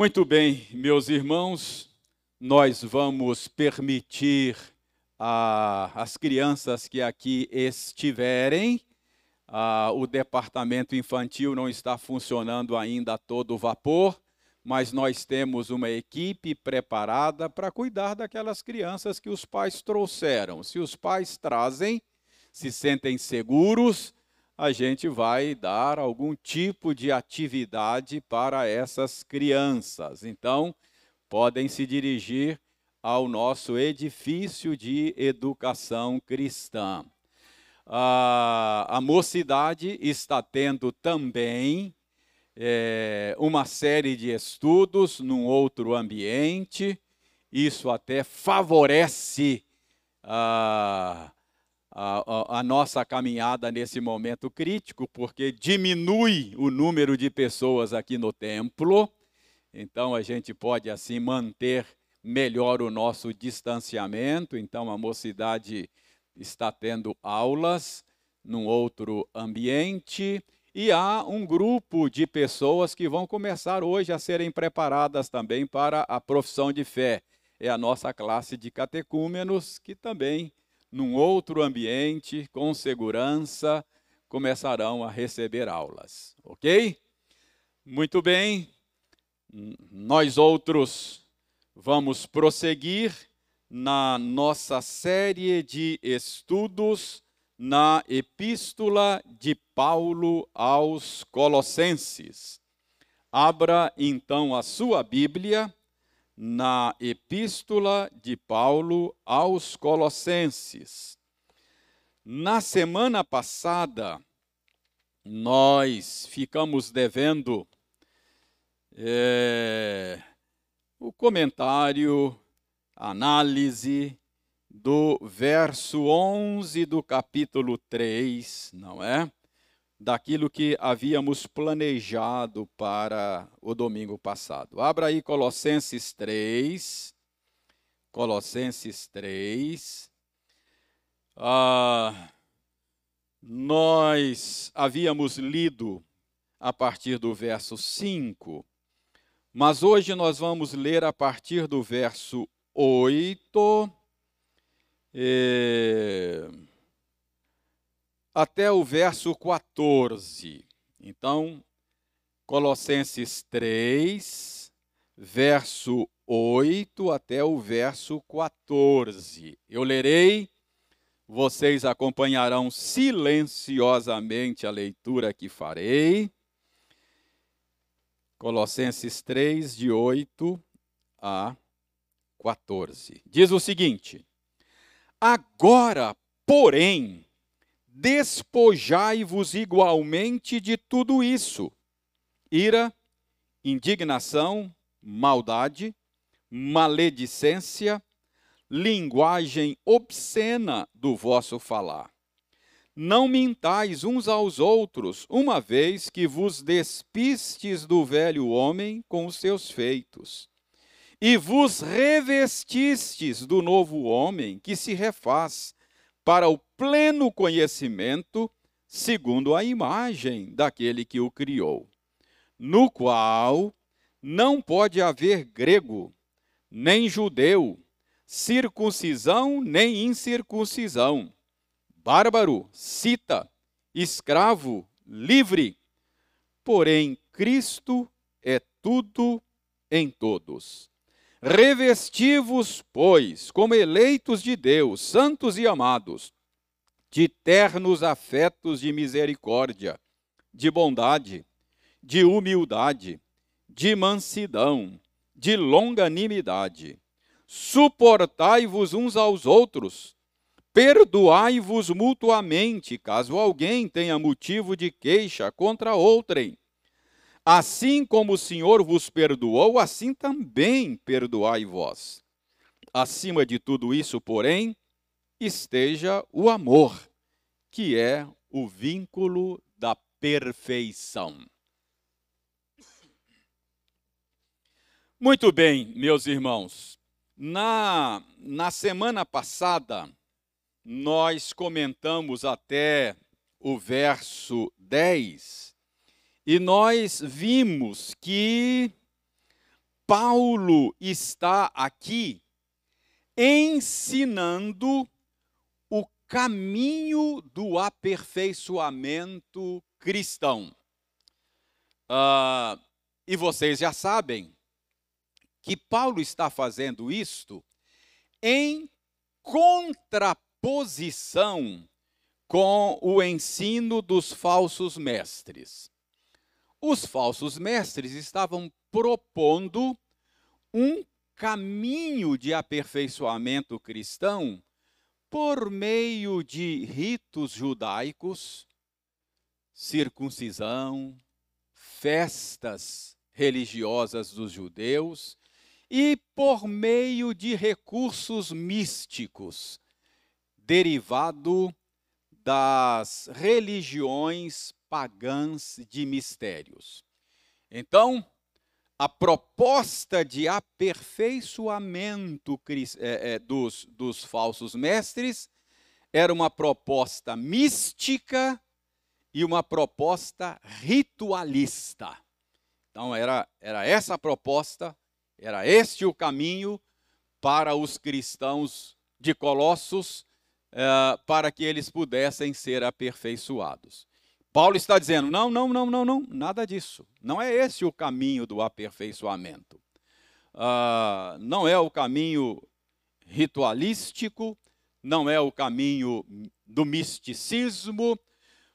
Muito bem, meus irmãos, nós vamos permitir às crianças que aqui estiverem, o departamento infantil não está funcionando ainda a todo vapor, mas nós temos uma equipe preparada para cuidar daquelas crianças que os pais trouxeram. Se os pais trazem, se sentem seguros, a gente vai dar algum tipo de atividade para essas crianças. Então, podem se dirigir ao nosso edifício de educação cristã. A, mocidade está tendo também é, uma série de estudos num outro ambiente. Isso até favorece a a, nossa caminhada nesse momento crítico, porque diminui o número de pessoas aqui no templo, então a gente pode assim manter melhor o nosso distanciamento. Então a mocidade está tendo aulas num outro ambiente. E há um grupo de pessoas que vão começar hoje a serem preparadas também para a profissão de fé. É a nossa classe de catecúmenos, que também num outro ambiente, com segurança, começarão a receber aulas, ok? Muito bem, nós outros vamos prosseguir na nossa série de estudos na Epístola de Paulo aos Colossenses. Abra então a sua Bíblia na Epístola de Paulo aos Colossenses. Na semana passada, nós ficamos devendo é, o comentário, análise do verso 11 do capítulo 3, não é? Daquilo que havíamos planejado para o domingo passado. Abra aí Colossenses 3. Colossenses 3. Ah, nós havíamos lido a partir do verso 5, mas hoje nós vamos ler a partir do verso 8. E até o verso 14. Então, Colossenses 3, verso 8 até o verso 14. Eu lerei, vocês acompanharão silenciosamente a leitura que farei. Colossenses 3, de 8 a 14. Diz o seguinte: Agora, porém, despojai-vos igualmente de tudo isso: ira, indignação, maldade, maledicência, linguagem obscena do vosso falar. Não mintais uns aos outros, uma vez que vos despistes do velho homem com os seus feitos, e vos revestistes do novo homem que se refaz para o pleno conhecimento, segundo a imagem daquele que o criou, no qual não pode haver grego, nem judeu, circuncisão nem incircuncisão, bárbaro, cita, escravo, livre. Porém, Cristo é tudo em todos. Revesti-vos, pois, como eleitos de Deus, santos e amados, de ternos afetos de misericórdia, de bondade, de humildade, de mansidão, de longanimidade. Suportai-vos uns aos outros, perdoai-vos mutuamente, caso alguém tenha motivo de queixa contra outrem. Assim como o Senhor vos perdoou, assim também perdoai vós. Acima de tudo isso, porém, esteja o amor, que é o vínculo da perfeição. Muito bem, meus irmãos. Na, na semana passada, nós comentamos até o verso 10 e nós vimos que Paulo está aqui ensinando o caminho do aperfeiçoamento cristão. Uh, e vocês já sabem que Paulo está fazendo isto em contraposição com o ensino dos falsos mestres. Os falsos mestres estavam propondo um caminho de aperfeiçoamento cristão por meio de ritos judaicos, circuncisão, festas religiosas dos judeus e por meio de recursos místicos, derivado das religiões pagãs de mistérios. Então, a proposta de aperfeiçoamento é, é, dos, dos falsos mestres era uma proposta mística e uma proposta ritualista. Então, era, era essa a proposta, era este o caminho para os cristãos de Colossos é, para que eles pudessem ser aperfeiçoados. Paulo está dizendo: não, não, não, não, não, nada disso. Não é esse o caminho do aperfeiçoamento. Uh, não é o caminho ritualístico, não é o caminho do misticismo.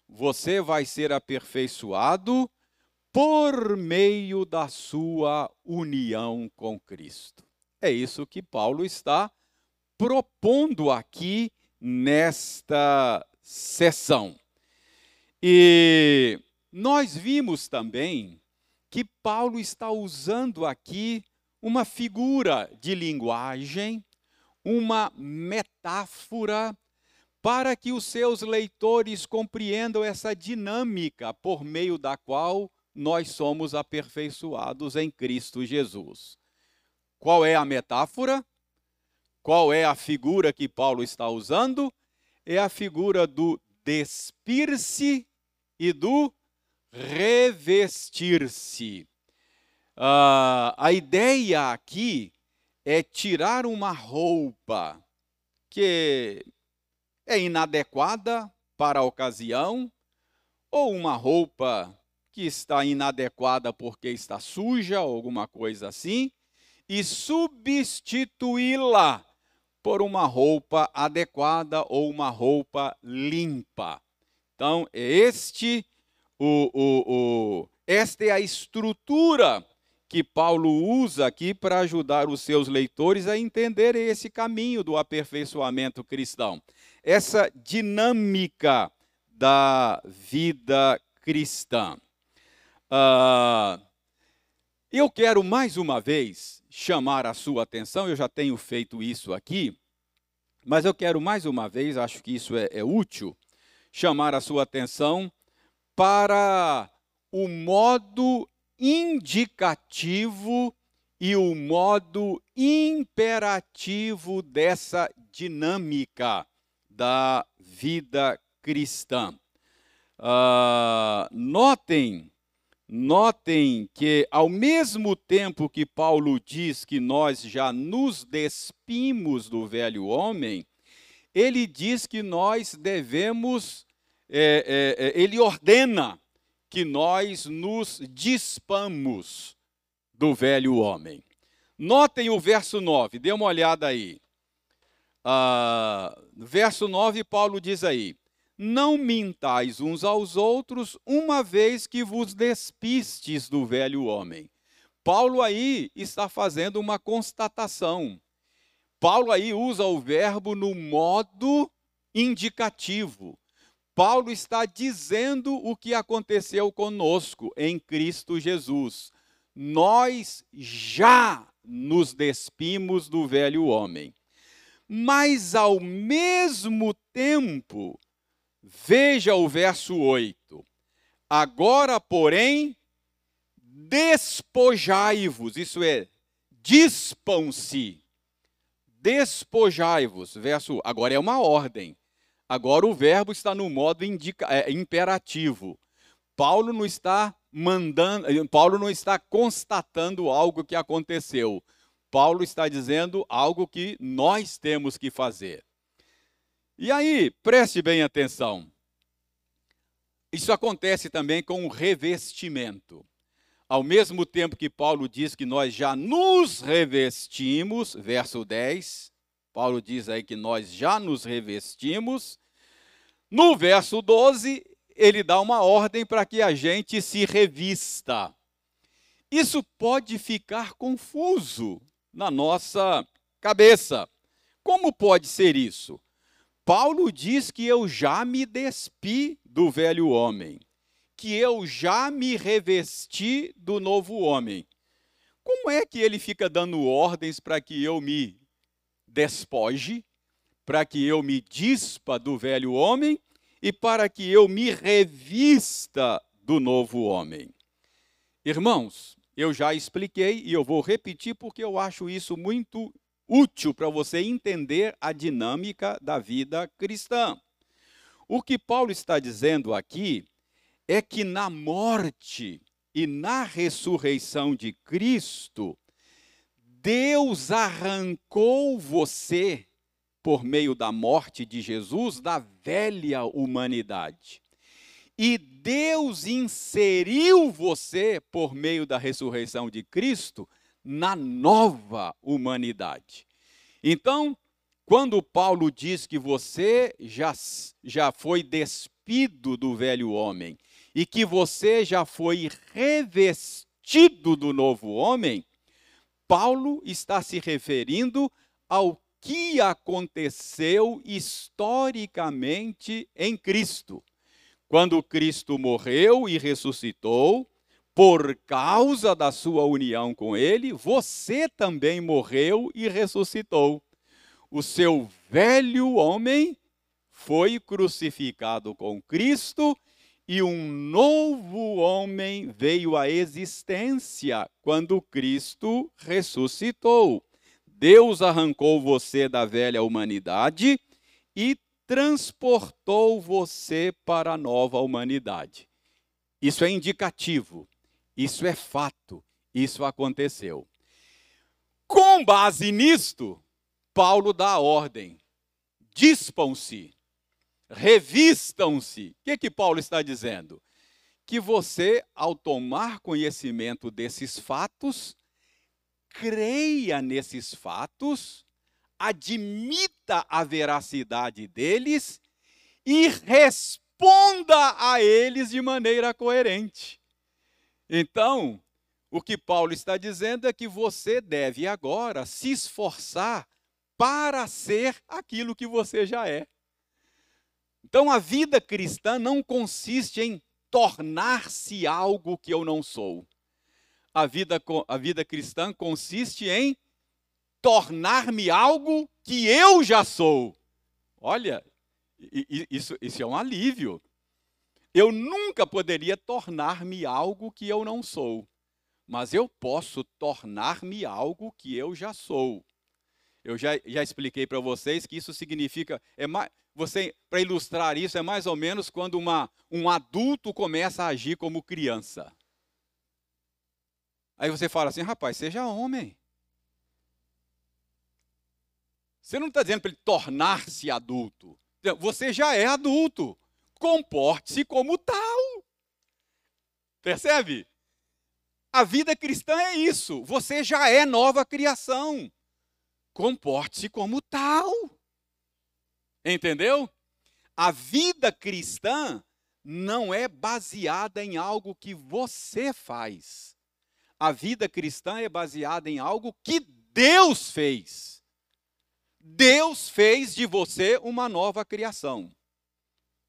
Você vai ser aperfeiçoado por meio da sua união com Cristo. É isso que Paulo está propondo aqui nesta sessão. E nós vimos também que Paulo está usando aqui uma figura de linguagem, uma metáfora, para que os seus leitores compreendam essa dinâmica por meio da qual nós somos aperfeiçoados em Cristo Jesus. Qual é a metáfora? Qual é a figura que Paulo está usando? É a figura do despir-se e do revestir-se. Uh, a ideia aqui é tirar uma roupa que é inadequada para a ocasião, ou uma roupa que está inadequada porque está suja, ou alguma coisa assim, e substituí-la por uma roupa adequada ou uma roupa limpa. Então, este o, o, o, esta é a estrutura que Paulo usa aqui para ajudar os seus leitores a entender esse caminho do aperfeiçoamento cristão. Essa dinâmica da vida cristã. Uh, eu quero mais uma vez chamar a sua atenção, eu já tenho feito isso aqui, mas eu quero mais uma vez, acho que isso é, é útil, chamar a sua atenção para o modo indicativo e o modo imperativo dessa dinâmica da vida cristã. Uh, notem Notem que, ao mesmo tempo que Paulo diz que nós já nos despimos do velho homem, ele diz que nós devemos, é, é, é ele ordena que nós nos dispamos do velho homem. Notem o verso 9, dê uma olhada aí. Ah, verso 9, Paulo diz aí: não mintais uns aos outros, uma vez que vos despistes do velho homem. Paulo aí está fazendo uma constatação. Paulo aí usa o verbo no modo indicativo. Paulo está dizendo o que aconteceu conosco em Cristo Jesus. Nós já nos despimos do velho homem. Mas, ao mesmo tempo, Veja o verso 8. Agora, porém, despojai-vos, isso é, dispam-se. Despojai-vos, verso, agora é uma ordem. Agora o verbo está no modo indica, é, imperativo. Paulo não está mandando, Paulo não está constatando algo que aconteceu. Paulo está dizendo algo que nós temos que fazer. E aí, preste bem atenção. Isso acontece também com o revestimento. Ao mesmo tempo que Paulo diz que nós já nos revestimos, verso 10, Paulo diz aí que nós já nos revestimos. No verso 12, ele dá uma ordem para que a gente se revista. Isso pode ficar confuso na nossa cabeça. Como pode ser isso? Paulo diz que eu já me despi do velho homem, que eu já me revesti do novo homem. Como é que ele fica dando ordens para que eu me despoje, para que eu me dispa do velho homem e para que eu me revista do novo homem? Irmãos, eu já expliquei e eu vou repetir porque eu acho isso muito útil para você entender a dinâmica da vida cristã. O que Paulo está dizendo aqui é que na morte e na ressurreição de Cristo, Deus arrancou você, por meio da morte de Jesus, da velha humanidade. E Deus inseriu você, por meio da ressurreição de Cristo, na nova humanidade. Então, quando Paulo diz que você já, já foi despido do velho homem e que você já foi revestido do novo homem, Paulo está se referindo ao que aconteceu historicamente em Cristo. Quando Cristo morreu e ressuscitou, por causa da sua união com Ele, você também morreu e ressuscitou. O seu velho homem foi crucificado com Cristo e um novo homem veio à existência quando Cristo ressuscitou. Deus arrancou você da velha humanidade e transportou você para a nova humanidade. Isso é indicativo isso é fato, isso aconteceu. Com base nisto, Paulo dá ordem: dispam-se, revistam-se. O que, que Paulo está dizendo? Que você, ao tomar conhecimento desses fatos, creia nesses fatos, admita a veracidade deles e responda a eles de maneira coerente. Então, o que Paulo está dizendo é que você deve agora se esforçar para ser aquilo que você já é. Então, a vida cristã não consiste em tornar-se algo que eu não sou. A vida, a vida cristã consiste em tornar-me algo que eu já sou. Olha, isso, isso é um alívio. Eu nunca poderia tornar-me algo que eu não sou, mas eu posso tornar-me algo que eu já sou. Eu já, já expliquei para vocês que isso significa, é mais, você para ilustrar isso é mais ou menos quando uma, um adulto começa a agir como criança. Aí você fala assim, rapaz, seja homem. Você não está dizendo para ele tornar-se adulto. Você já é adulto comporte-se como tal. Percebe? A vida cristã é isso. Você já é nova criação. Comporte-se como tal. Entendeu? A vida cristã não é baseada em algo que você faz. A vida cristã é baseada em algo que Deus fez. Deus fez de você uma nova criação.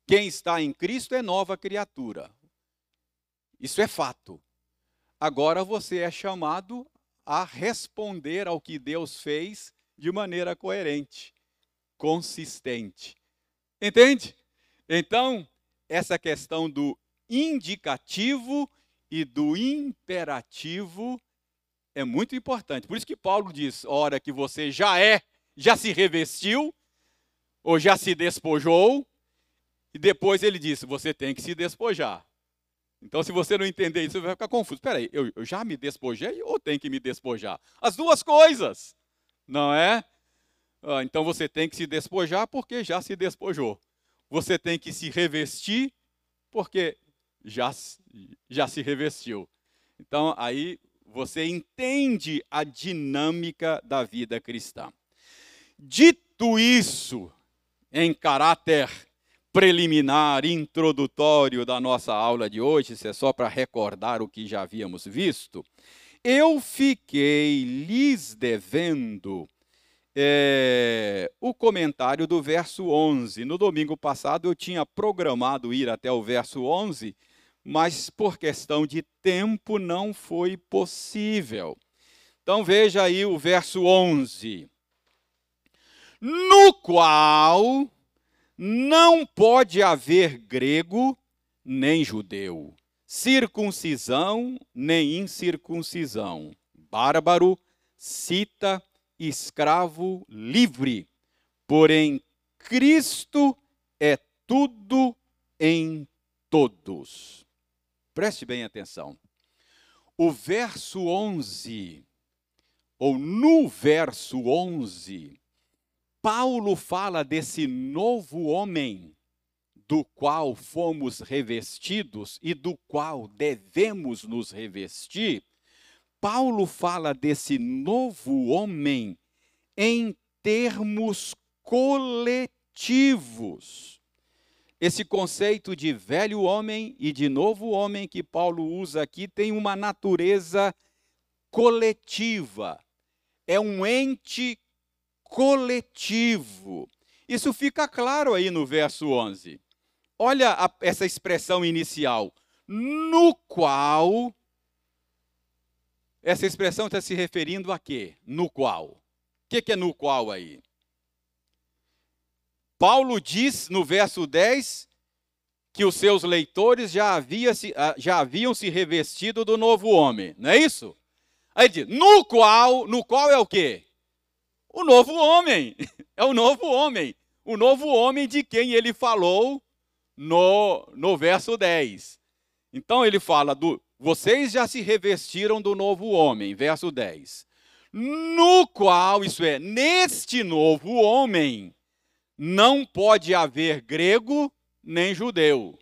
Quem está em Cristo é nova criatura. Isso é fato. Agora você é chamado a responder ao que Deus fez de maneira coerente, consistente. Entende? Então, essa questão do indicativo e do imperativo é muito importante. Por isso que Paulo diz: hora que você já é, já se revestiu, ou já se despojou, e depois ele disse: você tem que se despojar. Então, se você não entender isso, você vai ficar confuso. Espera aí, eu, eu já me despojei ou tenho que me despojar? As duas coisas, não é? Ah, então você tem que se despojar porque já se despojou. Você tem que se revestir porque já, já se revestiu. Então, aí você entende a dinâmica da vida cristã. Dito isso, em caráter preliminar, introdutório da nossa aula de hoje, isso é só para recordar o que já havíamos visto, eu fiquei lhes devendo é, o comentário do verso 11. No domingo passado eu tinha programado ir até o verso 11, mas por questão de tempo não foi possível. Então veja aí o verso 11. No qual não pode haver grego nem judeu, circuncisão nem incircuncisão, bárbaro, cita, escravo, livre. Porém, Cristo é tudo em todos. Preste bem atenção. O verso 11, ou no verso 11, Paulo fala desse novo homem do qual fomos revestidos e do qual devemos nos revestir. Paulo fala desse novo homem em termos coletivos. Esse conceito de velho homem e de novo homem que Paulo usa aqui tem uma natureza coletiva. É um ente coletivo. Isso fica claro aí no verso 11. Olha a, essa expressão inicial, no qual. Essa expressão está se referindo a quê? No qual. O que, que é no qual aí? Paulo diz no verso 10 que os seus leitores já, havia se, ah, já haviam se revestido do novo homem, não é isso? Aí diz, no qual, no qual é o quê? O novo homem. É o novo homem. O novo homem de quem ele falou no, no verso 10. Então ele fala do. Vocês já se revestiram do novo homem, verso 10. No qual, isso é, neste novo homem, não pode haver grego nem judeu.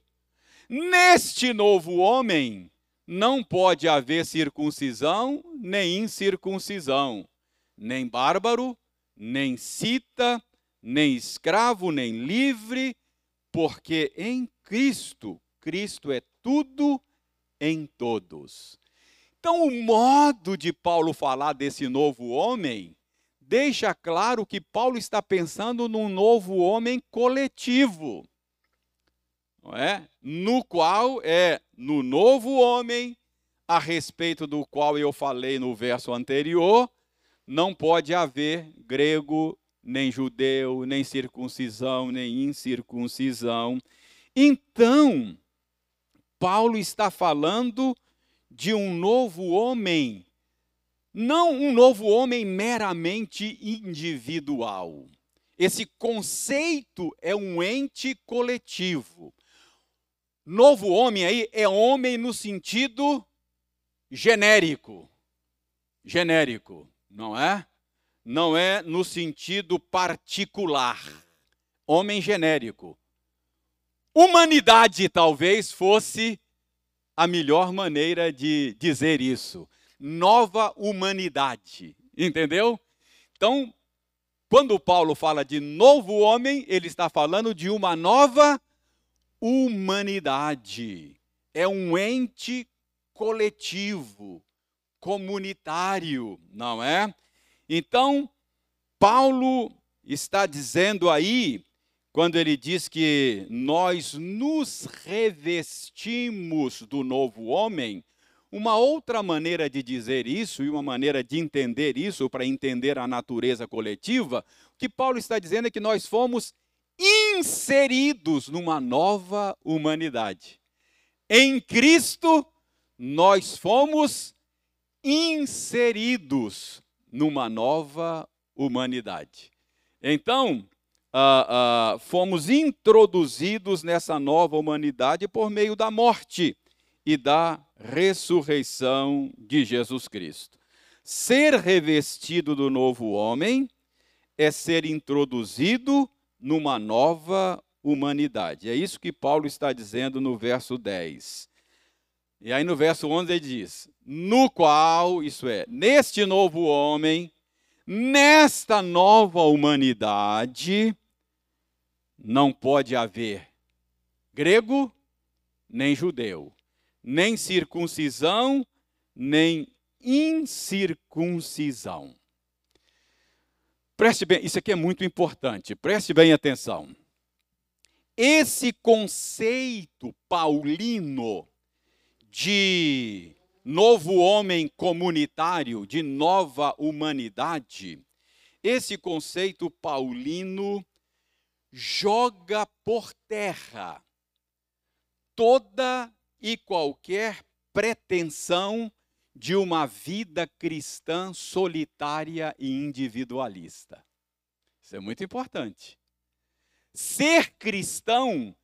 Neste novo homem, não pode haver circuncisão nem incircuncisão, nem bárbaro, nem cita, nem escravo, nem livre, porque em Cristo, Cristo é tudo em todos. Então, o modo de Paulo falar desse novo homem deixa claro que Paulo está pensando num novo homem coletivo, não é? No qual é no novo homem a respeito do qual eu falei no verso anterior, não pode haver grego, nem judeu, nem circuncisão, nem incircuncisão. Então, Paulo está falando de um novo homem, não um novo homem meramente individual. Esse conceito é um ente coletivo. Novo homem aí é homem no sentido genérico. Genérico não é? Não é no sentido particular, homem genérico. Humanidade talvez fosse a melhor maneira de dizer isso. Nova humanidade, entendeu? Então, quando Paulo fala de novo homem, ele está falando de uma nova humanidade. É um ente coletivo, comunitário, não é? Então, Paulo está dizendo aí, quando ele diz que nós nos revestimos do novo homem, uma outra maneira de dizer isso e uma maneira de entender isso, para entender a natureza coletiva, o que Paulo está dizendo é que nós fomos inseridos numa nova humanidade. Em Cristo, nós fomos inseridos numa nova humanidade. Então, ah, ah, fomos introduzidos nessa nova humanidade por meio da morte e da ressurreição de Jesus Cristo. Ser revestido do novo homem é ser introduzido numa nova humanidade. É isso que Paulo está dizendo no verso 10. E aí no verso 11 ele diz: No qual, isso é, neste novo homem, nesta nova humanidade, não pode haver grego nem judeu, nem circuncisão, nem incircuncisão. Preste bem, isso aqui é muito importante, preste bem atenção. Esse conceito paulino de novo homem comunitário, de nova humanidade, esse conceito paulino joga por terra toda e qualquer pretensão de uma vida cristã solitária e individualista. Isso é muito importante. Ser cristão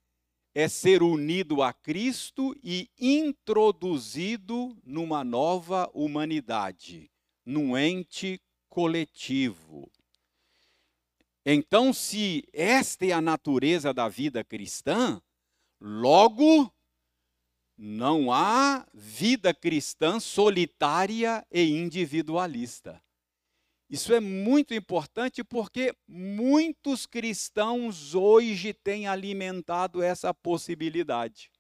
é ser unido a Cristo e introduzido numa nova humanidade, num ente coletivo. Então, se esta é a natureza da vida cristã, logo não há vida cristã solitária e individualista. Isso é muito importante porque muitos cristãos hoje têm alimentado essa possibilidade.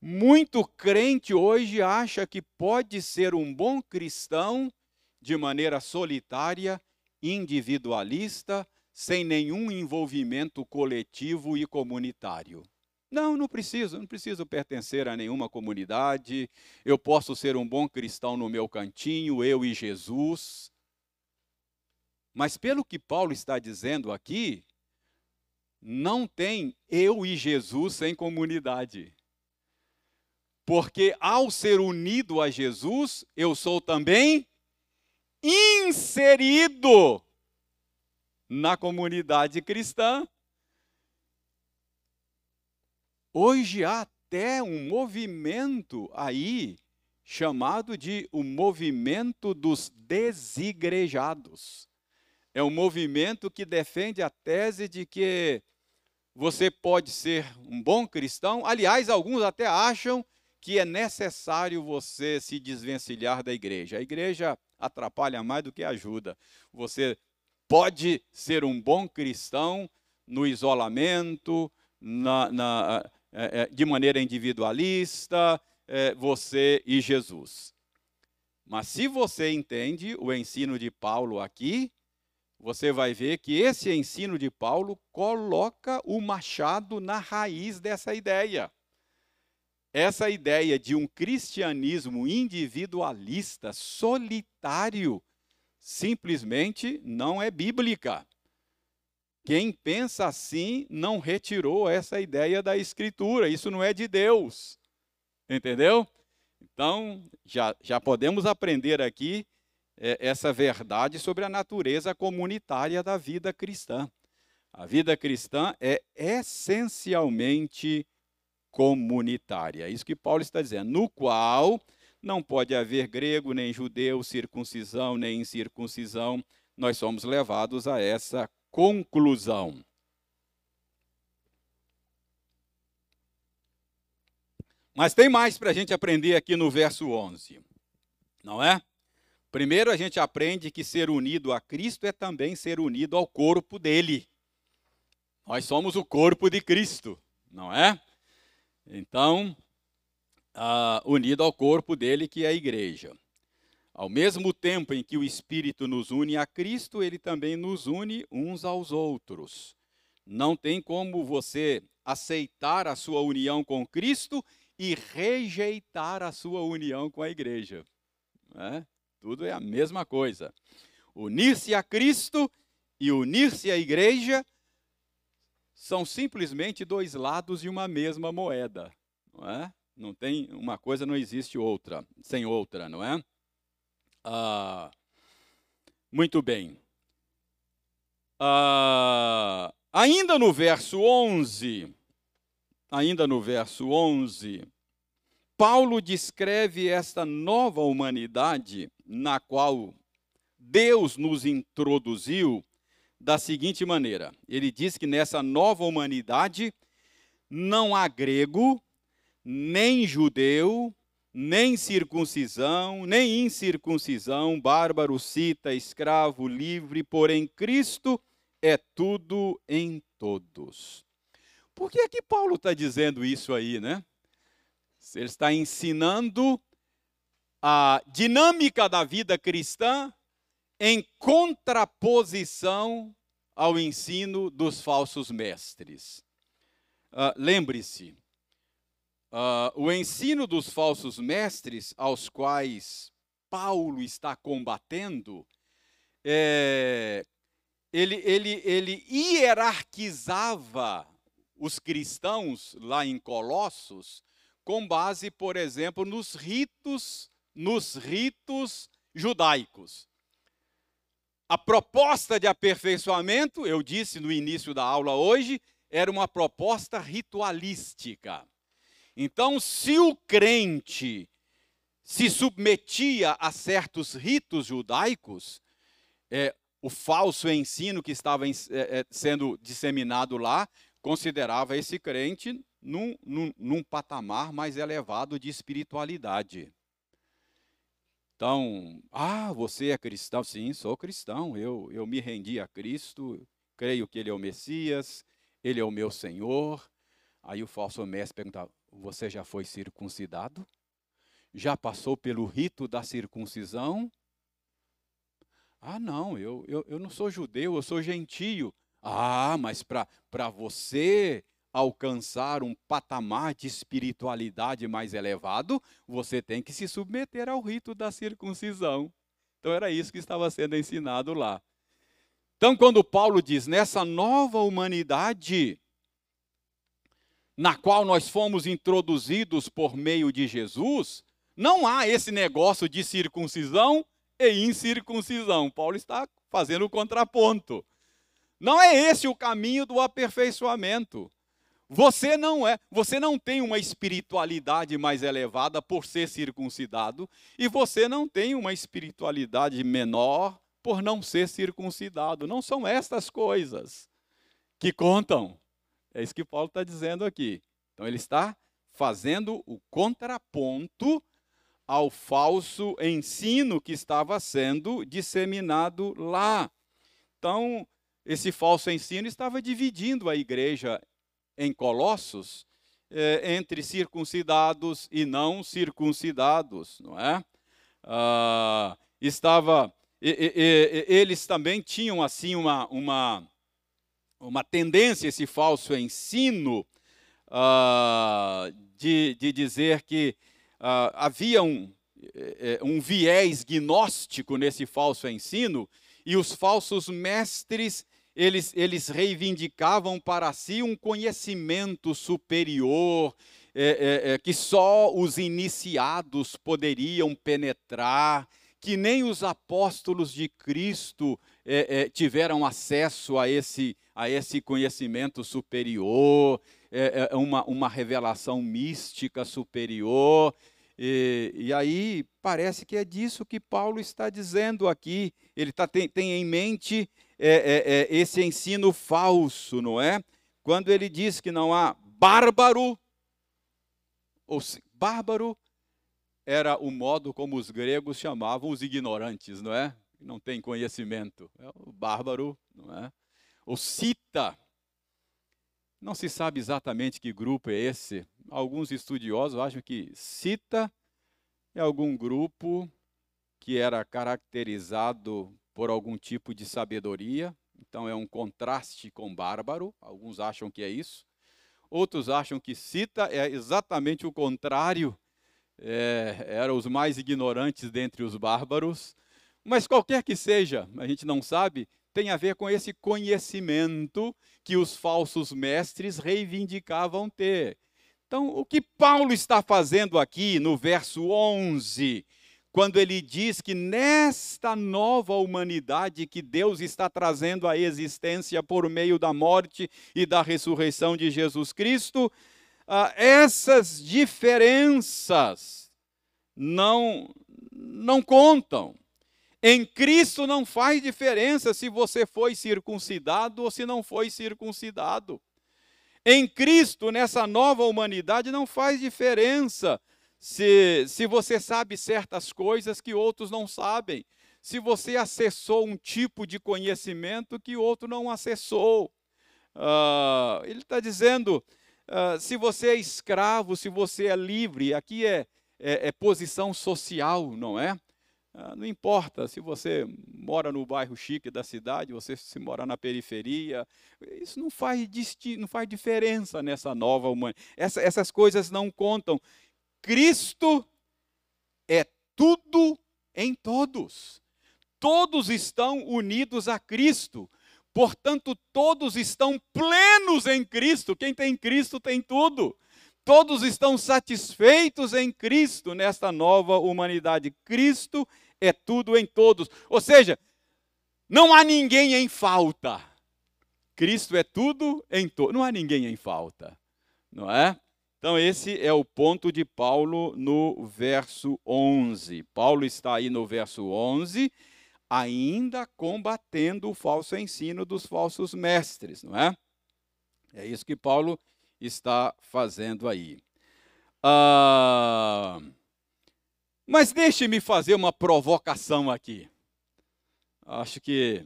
Muito crente hoje acha que pode ser um bom cristão de maneira solitária, individualista, sem nenhum envolvimento coletivo e comunitário. Não, não preciso, não preciso pertencer a nenhuma comunidade. Eu posso ser um bom cristão no meu cantinho, eu e Jesus. Mas pelo que Paulo está dizendo aqui, não tem eu e Jesus sem comunidade. Porque ao ser unido a Jesus, eu sou também inserido na comunidade cristã. Hoje há até um movimento aí chamado de o movimento dos desigrejados. É um movimento que defende a tese de que você pode ser um bom cristão. Aliás, alguns até acham que é necessário você se desvencilhar da igreja. A igreja atrapalha mais do que ajuda. Você pode ser um bom cristão no isolamento, na, na, é, é, de maneira individualista, é, você e Jesus. Mas se você entende o ensino de Paulo aqui, você vai ver que esse ensino de Paulo coloca o machado na raiz dessa ideia. Essa ideia de um cristianismo individualista, solitário, simplesmente não é bíblica. Quem pensa assim não retirou essa ideia da Escritura, isso não é de Deus. Entendeu? Então, já, já podemos aprender aqui essa verdade sobre a natureza comunitária da vida cristã. A vida cristã é essencialmente comunitária. É isso que Paulo está dizendo. No qual não pode haver grego, nem judeu, circuncisão, nem incircuncisão. Nós somos levados a essa conclusão. Mas tem mais para a gente aprender aqui no verso 11, não é? Primeiro, a gente aprende que ser unido a Cristo é também ser unido ao corpo dele. Nós somos o corpo de Cristo, não é? Então, uh, unido ao corpo dele, que é a igreja. Ao mesmo tempo em que o Espírito nos une a Cristo, ele também nos une uns aos outros. Não tem como você aceitar a sua união com Cristo e rejeitar a sua união com a igreja. É? Tudo é a mesma coisa. Unir-se a Cristo e unir-se à igreja são simplesmente dois lados de uma mesma moeda. Não, é? não tem uma coisa, não existe outra, sem outra, não é? Ah, muito bem. Ah, ainda no verso 11, ainda no verso 11, Paulo descreve esta nova humanidade na qual Deus nos introduziu da seguinte maneira: ele diz que nessa nova humanidade não há grego, nem judeu, nem circuncisão, nem incircuncisão, bárbaro, cita, escravo, livre, porém Cristo é tudo em todos. Por que é que Paulo está dizendo isso aí, né? Ele está ensinando a dinâmica da vida cristã em contraposição ao ensino dos falsos mestres. Uh, Lembre-se, uh, o ensino dos falsos mestres, aos quais Paulo está combatendo, é, ele, ele, ele hierarquizava os cristãos lá em Colossos com base, por exemplo, nos ritos, nos ritos judaicos. A proposta de aperfeiçoamento, eu disse no início da aula hoje, era uma proposta ritualística. Então, se o crente se submetia a certos ritos judaicos, é, o falso ensino que estava é, é, sendo disseminado lá considerava esse crente num, num, num patamar mais elevado de espiritualidade. Então, ah, você é cristão? Sim, sou cristão. Eu, eu me rendi a Cristo, creio que Ele é o Messias, Ele é o meu Senhor. Aí o falso mestre perguntava: Você já foi circuncidado? Já passou pelo rito da circuncisão? Ah, não, eu, eu, eu não sou judeu, eu sou gentio. Ah, mas para você alcançar um patamar de espiritualidade mais elevado, você tem que se submeter ao rito da circuncisão. Então era isso que estava sendo ensinado lá. Então, quando Paulo diz nessa nova humanidade, na qual nós fomos introduzidos por meio de Jesus, não há esse negócio de circuncisão e incircuncisão. Paulo está fazendo o contraponto. Não é esse o caminho do aperfeiçoamento. Você não é, você não tem uma espiritualidade mais elevada por ser circuncidado e você não tem uma espiritualidade menor por não ser circuncidado. Não são estas coisas que contam. É isso que Paulo está dizendo aqui. Então ele está fazendo o contraponto ao falso ensino que estava sendo disseminado lá. Então, esse falso ensino estava dividindo a igreja em Colossos é, entre circuncidados e não circuncidados, não é? Ah, estava, e, e, eles também tinham assim uma, uma, uma tendência, esse falso ensino, ah, de, de dizer que ah, havia um, é, é, um viés gnóstico nesse falso ensino, e os falsos mestres eles, eles reivindicavam para si um conhecimento superior, é, é, é, que só os iniciados poderiam penetrar, que nem os apóstolos de Cristo é, é, tiveram acesso a esse, a esse conhecimento superior, é, uma, uma revelação mística superior. E, e, aí parece que é disso que Paulo está dizendo aqui. Ele tá, tem, tem em mente é, é, é, esse ensino falso, não é? Quando ele diz que não há bárbaro, ou bárbaro era o modo como os gregos chamavam os ignorantes, não é? Não tem conhecimento. É o bárbaro, não é? O cita. Não se sabe exatamente que grupo é esse. Alguns estudiosos acham que cita é algum grupo que era caracterizado por algum tipo de sabedoria, então é um contraste com bárbaro, alguns acham que é isso. Outros acham que cita é exatamente o contrário, é, eram os mais ignorantes dentre os bárbaros. Mas qualquer que seja, a gente não sabe, tem a ver com esse conhecimento que os falsos mestres reivindicavam ter. Então, o que Paulo está fazendo aqui no verso 11 quando ele diz que nesta nova humanidade que Deus está trazendo à existência por meio da morte e da ressurreição de Jesus Cristo, ah, essas diferenças não, não contam. Em Cristo não faz diferença se você foi circuncidado ou se não foi circuncidado. Em Cristo, nessa nova humanidade, não faz diferença se, se você sabe certas coisas que outros não sabem, se você acessou um tipo de conhecimento que outro não acessou. Uh, ele está dizendo: uh, se você é escravo, se você é livre, aqui é, é, é posição social, não é? Uh, não importa se você mora no bairro chique da cidade, você se mora na periferia, isso não faz, não faz diferença nessa nova humanidade. Essa, essas coisas não contam. Cristo é tudo em todos. Todos estão unidos a Cristo. Portanto, todos estão plenos em Cristo. Quem tem Cristo tem tudo. Todos estão satisfeitos em Cristo nesta nova humanidade. Cristo é tudo em todos. Ou seja, não há ninguém em falta. Cristo é tudo em todos. Não há ninguém em falta. Não é? Então, esse é o ponto de Paulo no verso 11. Paulo está aí no verso 11 ainda combatendo o falso ensino dos falsos mestres, não é? É isso que Paulo está fazendo aí. Ah, mas deixe-me fazer uma provocação aqui. Acho que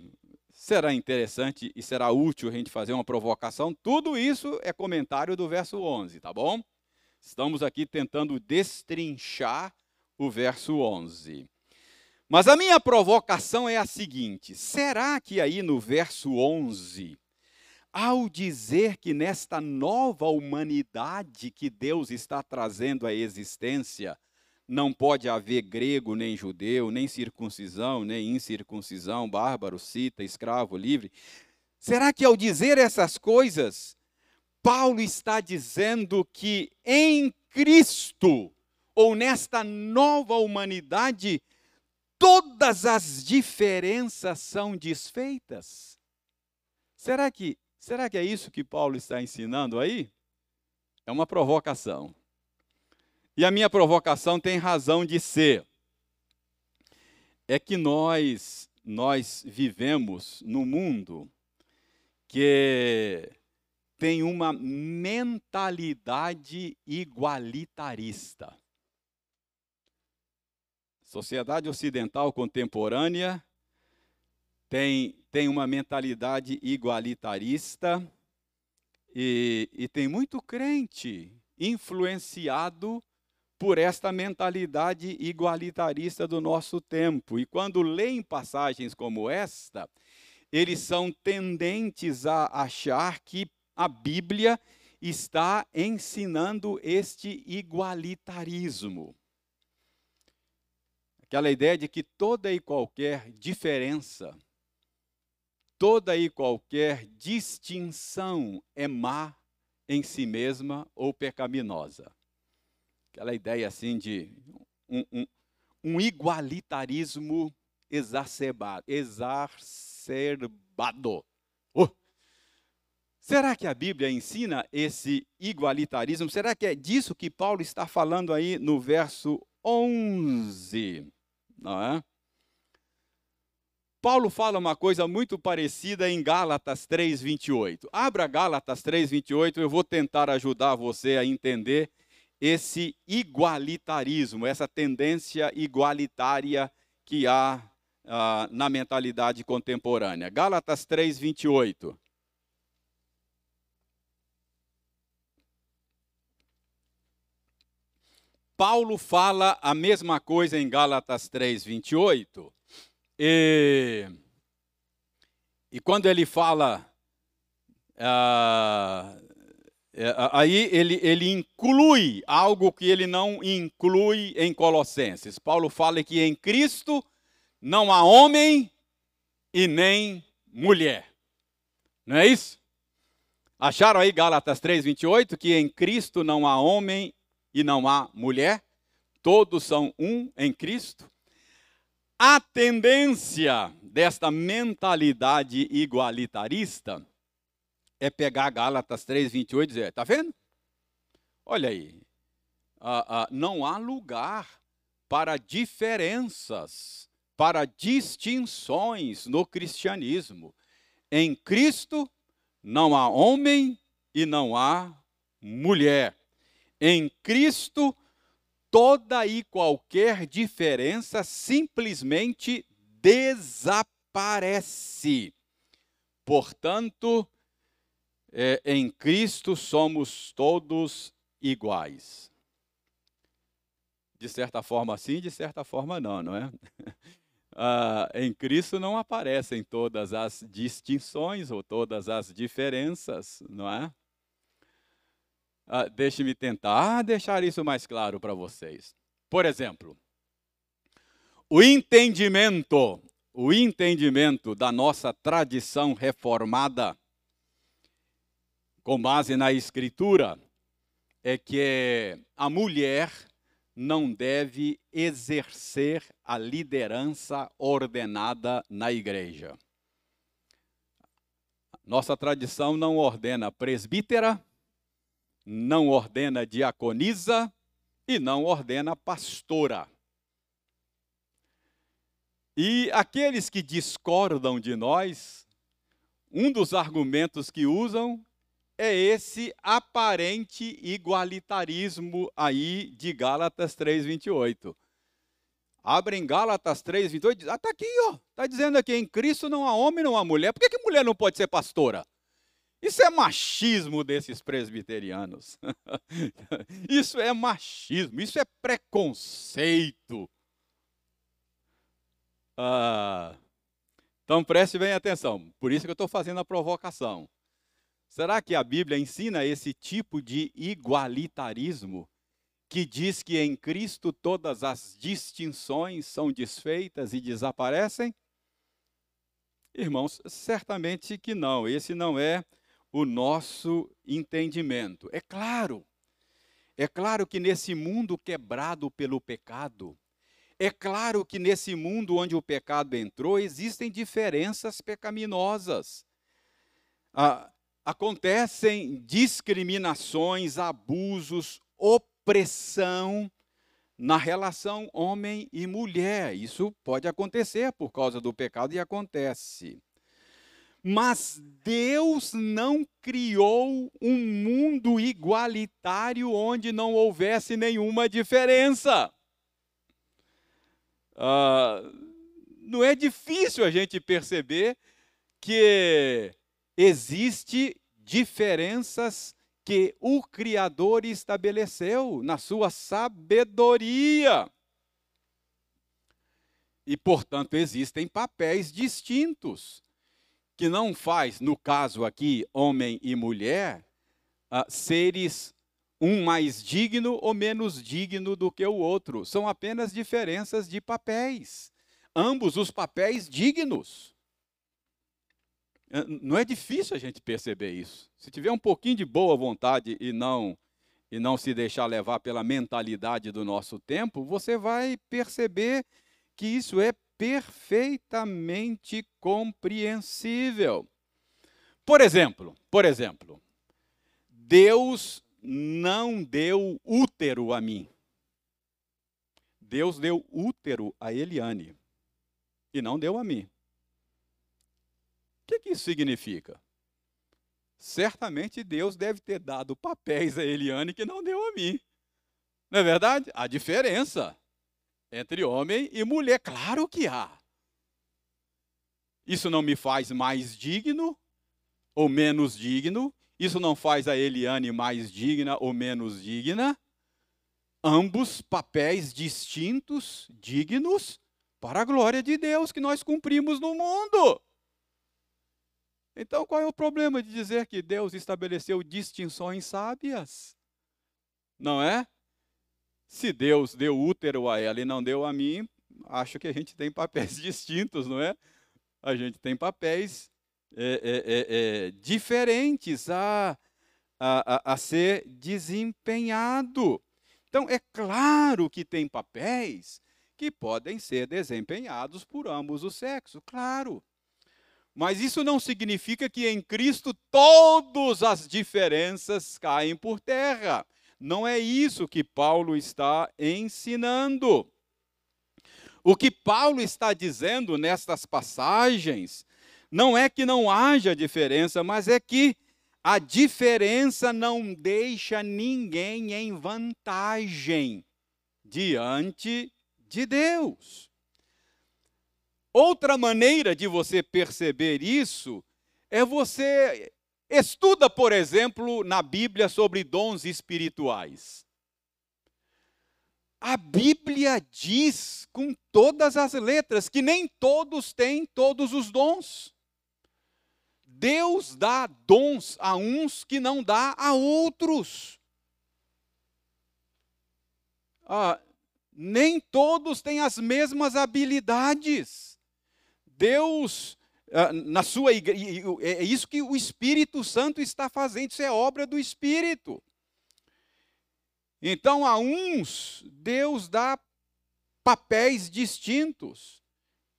será interessante e será útil a gente fazer uma provocação. Tudo isso é comentário do verso 11, tá bom? Estamos aqui tentando destrinchar o verso 11. Mas a minha provocação é a seguinte: será que aí no verso 11, ao dizer que nesta nova humanidade que Deus está trazendo à existência, não pode haver grego nem judeu, nem circuncisão, nem incircuncisão, bárbaro, cita, escravo, livre. Será que ao dizer essas coisas, Paulo está dizendo que em Cristo, ou nesta nova humanidade, todas as diferenças são desfeitas? Será que, será que é isso que Paulo está ensinando aí? É uma provocação. E a minha provocação tem razão de ser. É que nós nós vivemos no mundo que tem uma mentalidade igualitarista. Sociedade ocidental contemporânea tem, tem uma mentalidade igualitarista e, e tem muito crente influenciado por esta mentalidade igualitarista do nosso tempo. E quando leem passagens como esta, eles são tendentes a achar que a Bíblia está ensinando este igualitarismo. Aquela ideia de que toda e qualquer diferença, toda e qualquer distinção é má em si mesma ou pecaminosa. Aquela ideia assim de um, um, um igualitarismo exacerbado. exacerbado. Oh! Será que a Bíblia ensina esse igualitarismo? Será que é disso que Paulo está falando aí no verso 11? não é? Paulo fala uma coisa muito parecida em Gálatas 3:28. Abra Gálatas 3:28, eu vou tentar ajudar você a entender esse igualitarismo, essa tendência igualitária que há ah, na mentalidade contemporânea. Gálatas 3:28. Paulo fala a mesma coisa em Gálatas 3, 28. E, e quando ele fala, ah, é, aí ele, ele inclui algo que ele não inclui em Colossenses. Paulo fala que em Cristo não há homem e nem mulher. Não é isso? Acharam aí Gálatas 3, 28 que em Cristo não há homem e não há mulher, todos são um em Cristo. A tendência desta mentalidade igualitarista é pegar Gálatas 3:28 e dizer, tá vendo? Olha aí, ah, ah, não há lugar para diferenças, para distinções no cristianismo. Em Cristo não há homem e não há mulher. Em Cristo, toda e qualquer diferença simplesmente desaparece. Portanto, é, em Cristo somos todos iguais. De certa forma sim, de certa forma não, não é? Ah, em Cristo não aparecem todas as distinções ou todas as diferenças, não é? Ah, Deixe-me tentar deixar isso mais claro para vocês. Por exemplo, o entendimento, o entendimento da nossa tradição reformada, com base na Escritura, é que a mulher não deve exercer a liderança ordenada na igreja. Nossa tradição não ordena presbítera, não ordena diaconisa e não ordena pastora. E aqueles que discordam de nós, um dos argumentos que usam é esse aparente igualitarismo aí de Gálatas 3:28. Abrem Gálatas 3:28 e diz: "Ah, tá aqui, ó. Tá dizendo aqui em Cristo não há homem, não há mulher. Por que, que mulher não pode ser pastora?" Isso é machismo desses presbiterianos. isso é machismo, isso é preconceito. Ah, então preste bem atenção. Por isso que eu estou fazendo a provocação. Será que a Bíblia ensina esse tipo de igualitarismo que diz que em Cristo todas as distinções são desfeitas e desaparecem? Irmãos, certamente que não. Esse não é o nosso entendimento. É claro, é claro que nesse mundo quebrado pelo pecado, é claro que nesse mundo onde o pecado entrou, existem diferenças pecaminosas. Ah, acontecem discriminações, abusos, opressão na relação homem e mulher. Isso pode acontecer por causa do pecado e acontece. Mas Deus não criou um mundo igualitário onde não houvesse nenhuma diferença. Ah, não é difícil a gente perceber que existe diferenças que o Criador estabeleceu na sua sabedoria. E, portanto, existem papéis distintos, que não faz, no caso aqui, homem e mulher, uh, seres um mais digno ou menos digno do que o outro. São apenas diferenças de papéis. Ambos os papéis dignos. É, não é difícil a gente perceber isso. Se tiver um pouquinho de boa vontade e não e não se deixar levar pela mentalidade do nosso tempo, você vai perceber que isso é perfeitamente compreensível. Por exemplo, por exemplo, Deus não deu útero a mim. Deus deu útero a Eliane e não deu a mim. O que, que isso significa? Certamente Deus deve ter dado papéis a Eliane que não deu a mim. Não é verdade? Há diferença entre homem e mulher, claro que há. Isso não me faz mais digno ou menos digno, isso não faz a Eliane mais digna ou menos digna. Ambos papéis distintos, dignos, para a glória de Deus que nós cumprimos no mundo. Então, qual é o problema de dizer que Deus estabeleceu distinções sábias? Não é? Se Deus deu útero a ela e não deu a mim, acho que a gente tem papéis distintos, não é? A gente tem papéis é, é, é, é, diferentes a, a, a ser desempenhado. Então, é claro que tem papéis que podem ser desempenhados por ambos os sexos, claro. Mas isso não significa que em Cristo todas as diferenças caem por terra. Não é isso que Paulo está ensinando. O que Paulo está dizendo nestas passagens não é que não haja diferença, mas é que a diferença não deixa ninguém em vantagem diante de Deus. Outra maneira de você perceber isso é você estuda, por exemplo, na Bíblia sobre dons espirituais. A Bíblia diz com todas as letras que nem todos têm todos os dons. Deus dá dons a uns que não dá a outros. Ah, nem todos têm as mesmas habilidades. Deus, ah, na sua igreja, é isso que o Espírito Santo está fazendo, isso é obra do Espírito. Então, a uns, Deus dá papéis distintos,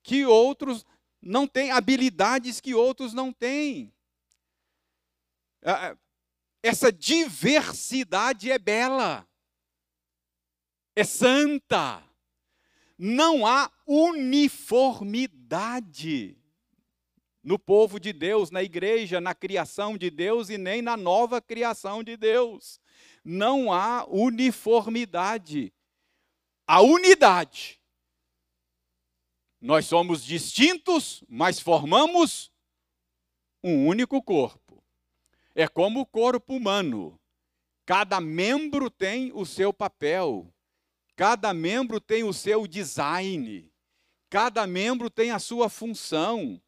que outros não têm, habilidades que outros não têm. Ah, essa diversidade é bela é santa. Não há uniformidade no povo de Deus, na igreja, na criação de Deus e nem na nova criação de Deus. Não há uniformidade. A unidade. Nós somos distintos, mas formamos um único corpo. É como o corpo humano. Cada membro tem o seu papel. Cada membro tem o seu design, cada membro tem a sua função.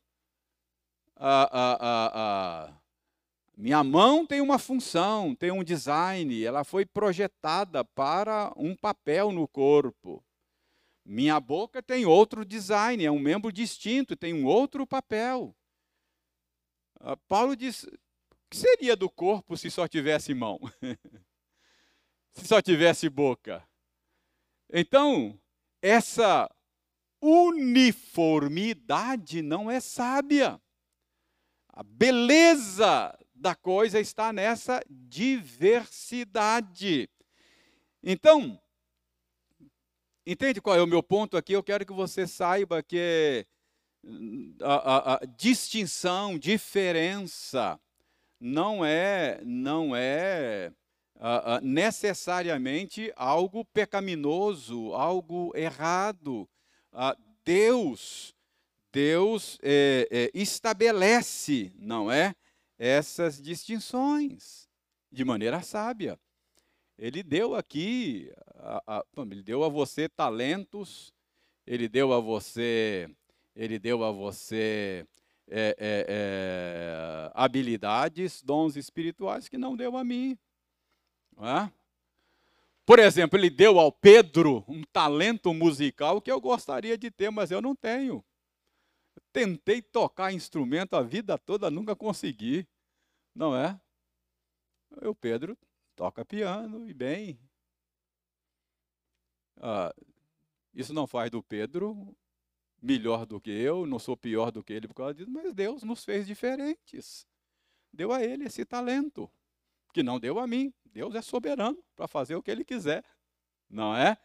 minha mão tem uma função, tem um design, ela foi projetada para um papel no corpo. Minha boca tem outro design, é um membro distinto, tem um outro papel. Uh, Paulo diz: o que seria do corpo se só tivesse mão? se só tivesse boca? Então, essa uniformidade não é sábia. A beleza da coisa está nessa diversidade. Então, entende qual é o meu ponto aqui? Eu quero que você saiba que a, a, a distinção, diferença, não é, não é uh, uh, necessariamente algo pecaminoso, algo errado. Uh, Deus, Deus é, é, estabelece, não é, essas distinções de maneira sábia. Ele deu aqui, a, a, ele deu a você talentos, ele deu a você, ele deu a você é, é, é, habilidades, dons espirituais que não deu a mim. Por exemplo, ele deu ao Pedro um talento musical que eu gostaria de ter, mas eu não tenho. tentei tocar instrumento a vida toda, nunca consegui. Não é? O Pedro toca piano e bem. Ah, isso não faz do Pedro melhor do que eu, não sou pior do que ele por causa disso, mas Deus nos fez diferentes. Deu a ele esse talento que não deu a mim. Deus é soberano para fazer o que ele quiser, não é?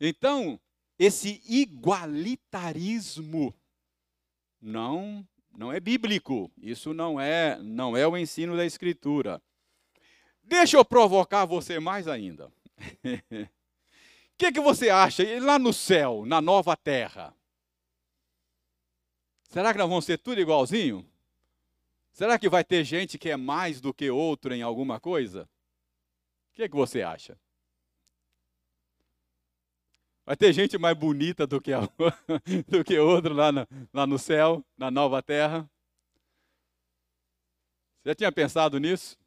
Então, esse igualitarismo não não é bíblico. Isso não é não é o ensino da escritura. Deixa eu provocar você mais ainda. O que, que você acha lá no céu, na nova terra? Será que nós vamos ser tudo igualzinho? Será que vai ter gente que é mais do que outro em alguma coisa? O que, é que você acha? Vai ter gente mais bonita do que, a, do que outro lá, no, lá no céu, na nova terra? Você já tinha pensado nisso?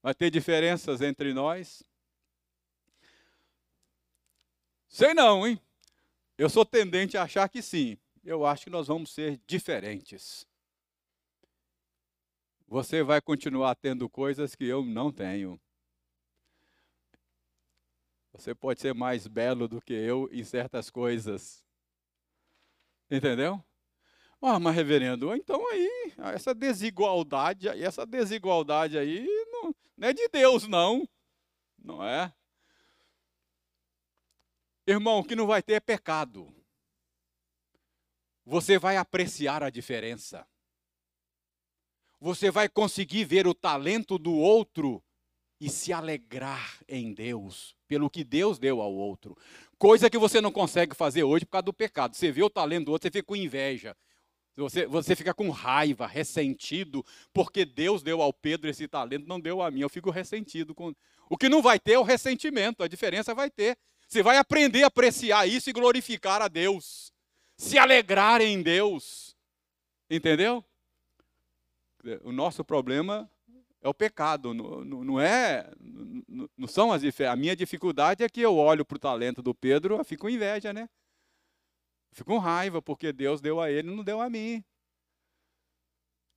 Vai ter diferenças entre nós? Sei não, hein? Eu sou tendente a achar que sim eu acho que nós vamos ser diferentes. Você vai continuar tendo coisas que eu não tenho. Você pode ser mais belo do que eu em certas coisas. Entendeu? Ah, mas reverendo, então aí, essa desigualdade, essa desigualdade aí não, não é de Deus, não. Não é? Irmão, o que não vai ter é pecado. Você vai apreciar a diferença. Você vai conseguir ver o talento do outro e se alegrar em Deus, pelo que Deus deu ao outro. Coisa que você não consegue fazer hoje por causa do pecado. Você vê o talento do outro, você fica com inveja. Você, você fica com raiva, ressentido, porque Deus deu ao Pedro esse talento, não deu a mim. Eu fico ressentido. Com... O que não vai ter é o ressentimento, a diferença vai ter. Você vai aprender a apreciar isso e glorificar a Deus. Se alegrar em Deus. Entendeu? O nosso problema é o pecado, não, não é, não são as A minha dificuldade é que eu olho para o talento do Pedro, eu fico com inveja, né? Fico com raiva porque Deus deu a ele, não deu a mim.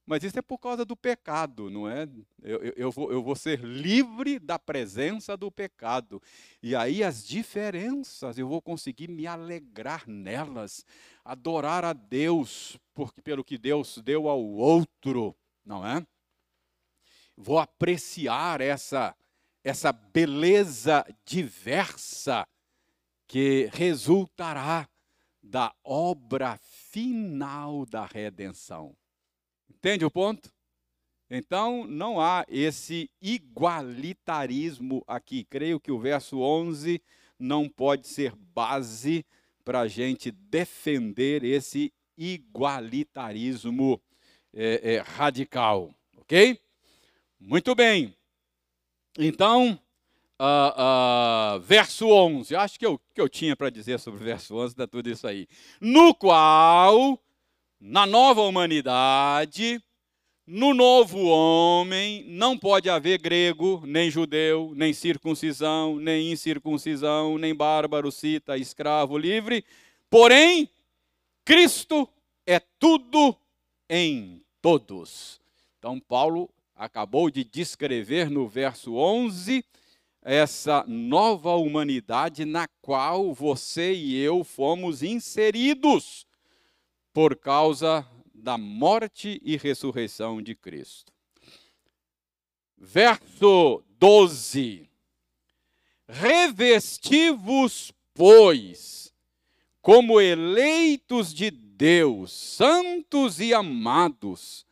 Mas isso é por causa do pecado, não é? Eu, eu, eu, vou, eu vou ser livre da presença do pecado. E aí as diferenças, eu vou conseguir me alegrar nelas, adorar a Deus porque, pelo que Deus deu ao outro, não é? Vou apreciar essa, essa beleza diversa que resultará da obra final da redenção. Entende o ponto? Então, não há esse igualitarismo aqui. Creio que o verso 11 não pode ser base para a gente defender esse igualitarismo é, é, radical. Ok? Muito bem. Então, uh, uh, verso 11. Acho que eu, que eu tinha para dizer sobre o verso 11, dá tudo isso aí. No qual, na nova humanidade, no novo homem, não pode haver grego, nem judeu, nem circuncisão, nem incircuncisão, nem bárbaro, cita, escravo, livre. Porém, Cristo é tudo em todos. Então, Paulo acabou de descrever no verso 11 essa nova humanidade na qual você e eu fomos inseridos por causa da morte e ressurreição de Cristo. Verso 12: Revesti-vos, pois, como eleitos de Deus, santos e amados,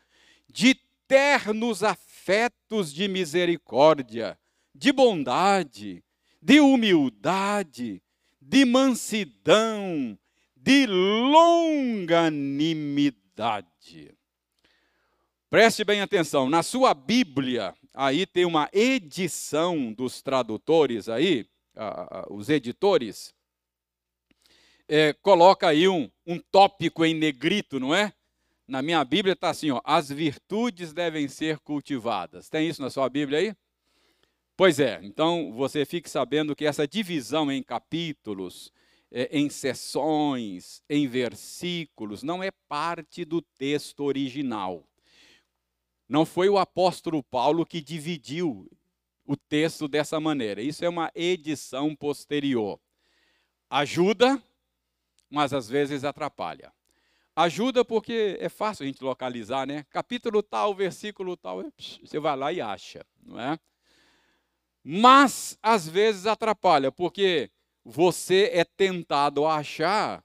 de ternos afetos de misericórdia, de bondade, de humildade, de mansidão, de longanimidade. Preste bem atenção, na sua Bíblia, aí tem uma edição dos tradutores aí, os editores, é, coloca aí um, um tópico em negrito, não é? Na minha Bíblia está assim, ó, as virtudes devem ser cultivadas. Tem isso na sua Bíblia aí? Pois é, então você fique sabendo que essa divisão em capítulos, é, em sessões, em versículos, não é parte do texto original. Não foi o apóstolo Paulo que dividiu o texto dessa maneira. Isso é uma edição posterior. Ajuda, mas às vezes atrapalha. Ajuda porque é fácil a gente localizar, né? Capítulo tal, versículo tal, você vai lá e acha, não é? Mas às vezes atrapalha, porque você é tentado a achar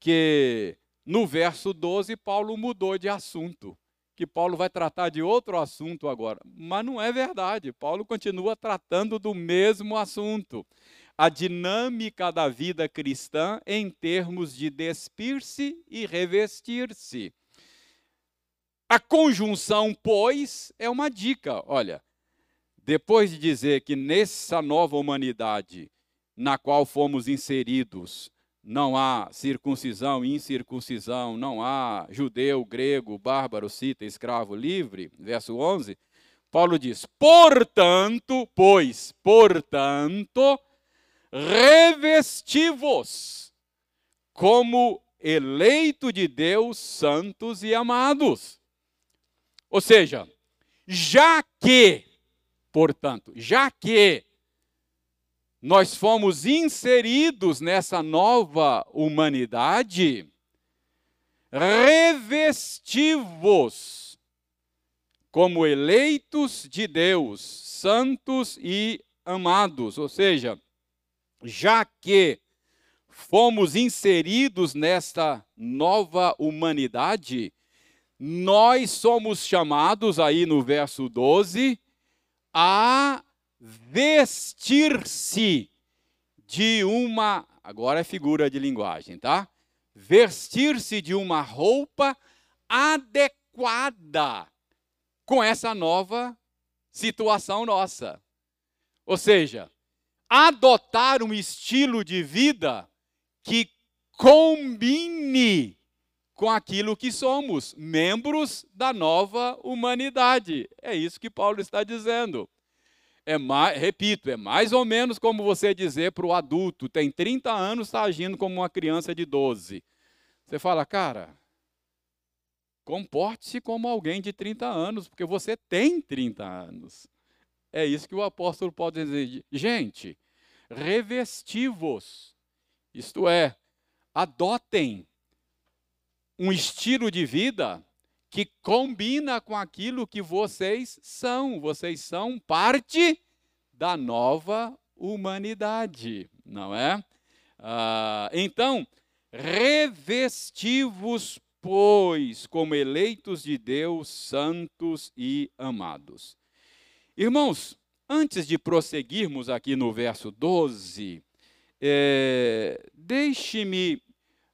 que no verso 12 Paulo mudou de assunto, que Paulo vai tratar de outro assunto agora. Mas não é verdade. Paulo continua tratando do mesmo assunto a dinâmica da vida cristã em termos de despir-se e revestir-se. A conjunção, pois, é uma dica. Olha, depois de dizer que nessa nova humanidade na qual fomos inseridos, não há circuncisão, incircuncisão, não há judeu, grego, bárbaro, cita, escravo, livre, verso 11, Paulo diz: portanto, pois, portanto, revesti-vos como eleito de Deus, santos e amados. Ou seja, já que, portanto, já que nós fomos inseridos nessa nova humanidade, revesti-vos como eleitos de Deus, santos e amados. Ou seja, já que fomos inseridos nesta nova humanidade, nós somos chamados, aí no verso 12, a vestir-se de uma. Agora é figura de linguagem, tá? Vestir-se de uma roupa adequada com essa nova situação nossa. Ou seja, adotar um estilo de vida que combine com aquilo que somos, membros da nova humanidade. É isso que Paulo está dizendo. É mais, repito, é mais ou menos como você dizer para o adulto, tem 30 anos, está agindo como uma criança de 12. Você fala, cara, comporte-se como alguém de 30 anos, porque você tem 30 anos. É isso que o apóstolo pode dizer. Gente, revestivos, isto é, adotem um estilo de vida que combina com aquilo que vocês são. Vocês são parte da nova humanidade, não é? Ah, então, revestivos, pois, como eleitos de Deus, santos e amados. Irmãos, antes de prosseguirmos aqui no verso 12, é, deixe-me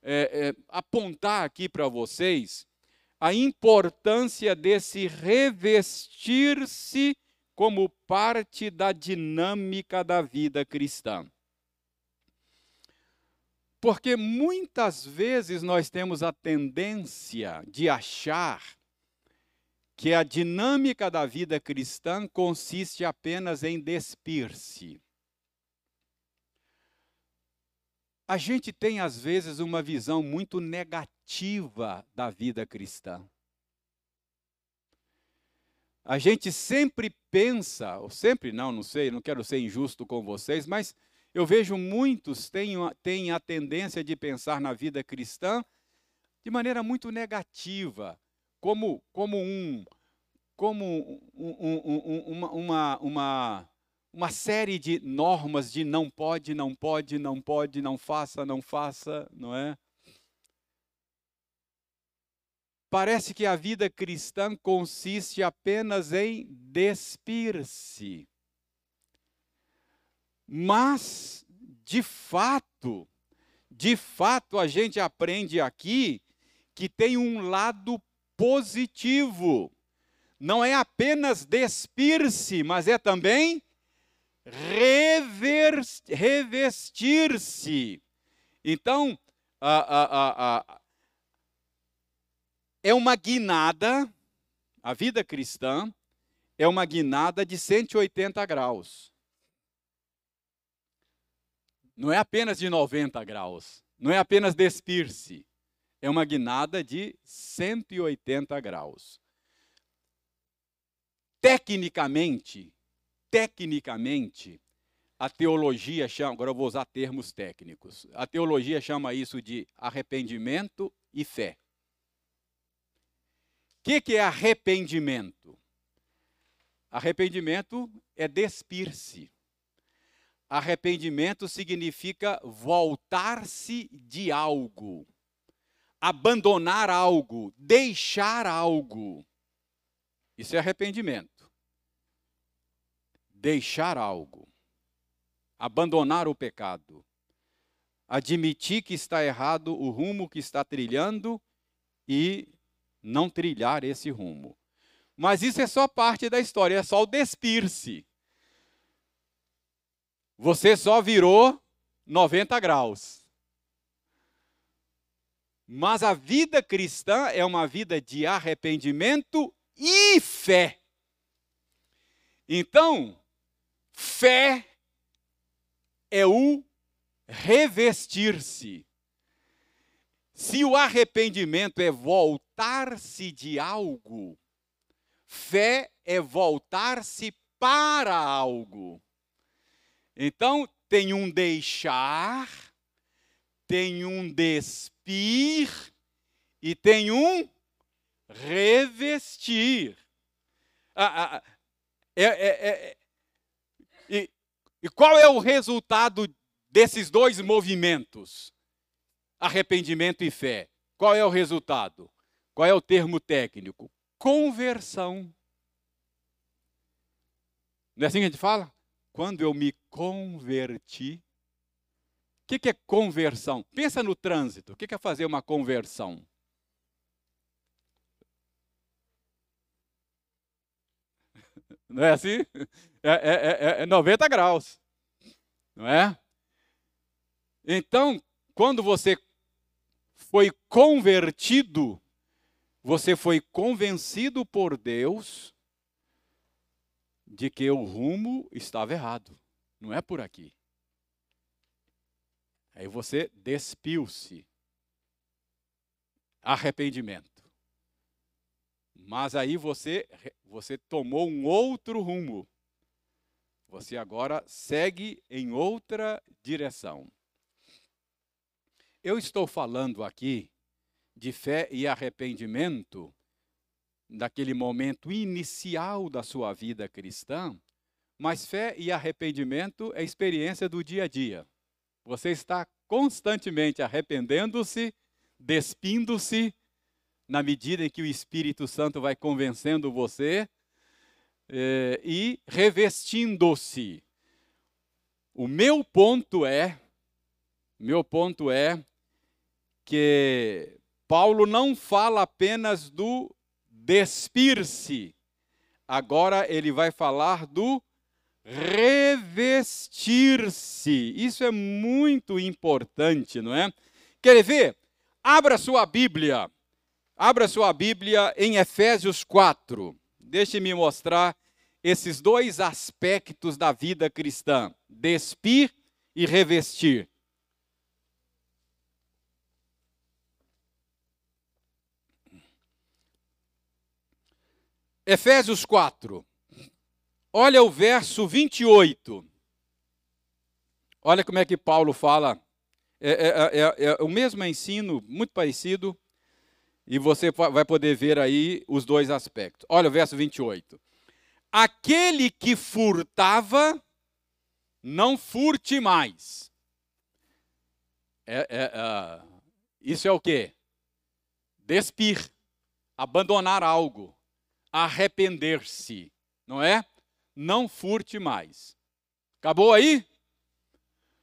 é, é, apontar aqui para vocês a importância desse revestir-se como parte da dinâmica da vida cristã. Porque muitas vezes nós temos a tendência de achar que a dinâmica da vida cristã consiste apenas em despir-se. A gente tem, às vezes, uma visão muito negativa da vida cristã. A gente sempre pensa, ou sempre não, não sei, não quero ser injusto com vocês, mas eu vejo muitos têm, têm a tendência de pensar na vida cristã de maneira muito negativa como, como um como um, um, uma, uma, uma, uma série de normas de não pode, não pode, não pode, não faça, não faça, não é? Parece que a vida cristã consiste apenas em despir-se. Mas, de fato, de fato a gente aprende aqui que tem um lado positivo. Não é apenas despir-se, mas é também revestir-se. Então, a, a, a, é uma guinada, a vida cristã é uma guinada de 180 graus. Não é apenas de 90 graus, não é apenas despir-se é uma guinada de 180 graus. Tecnicamente, tecnicamente, a teologia chama, agora eu vou usar termos técnicos. A teologia chama isso de arrependimento e fé. O que, que é arrependimento? Arrependimento é despir-se. Arrependimento significa voltar-se de algo abandonar algo, deixar algo. Isso é arrependimento. Deixar algo. Abandonar o pecado. Admitir que está errado o rumo que está trilhando e não trilhar esse rumo. Mas isso é só parte da história, é só o despir-se. Você só virou 90 graus. Mas a vida cristã é uma vida de arrependimento e fé. Então, fé é o revestir-se. Se o arrependimento é voltar-se de algo, fé é voltar-se para algo. Então, tem um deixar, tem um despir e tem um revestir. Ah, ah, é, é, é, E, e qual é o resultado desses dois movimentos? Arrependimento e fé. Qual é o resultado? Qual é o termo técnico? Conversão. Não é assim que a gente fala? Quando eu me converti. O que, é conversão? Pensa no trânsito. O que, é fazer uma conversão? Não é assim? É, é, é 90 é graus. Não é? Então, quando você foi convertido, você foi convencido por Deus de que o rumo estava errado. Não é por aqui. Aí você despiu-se. Arrependimento. Mas aí você, você tomou um outro rumo. Você agora segue em outra direção. Eu estou falando aqui de fé e arrependimento daquele momento inicial da sua vida cristã, mas fé e arrependimento é experiência do dia a dia. Você está constantemente arrependendo-se, despindo-se, na medida em que o Espírito Santo vai convencendo você eh, e revestindo-se. O meu ponto é, meu ponto é que Paulo não fala apenas do despir-se, agora ele vai falar do revestir-se. Isso é muito importante, não é? Quer ver? Abra sua Bíblia. Abra sua Bíblia em Efésios 4. Deixe-me mostrar esses dois aspectos da vida cristã: despir e revestir. Efésios 4. Olha o verso 28. Olha como é que Paulo fala. É, é, é, é, o mesmo ensino, muito parecido, e você vai poder ver aí os dois aspectos. Olha o verso 28. Aquele que furtava, não furte mais. É, é, isso é o que? Despir, abandonar algo arrepender-se, não é? Não furte mais. Acabou aí?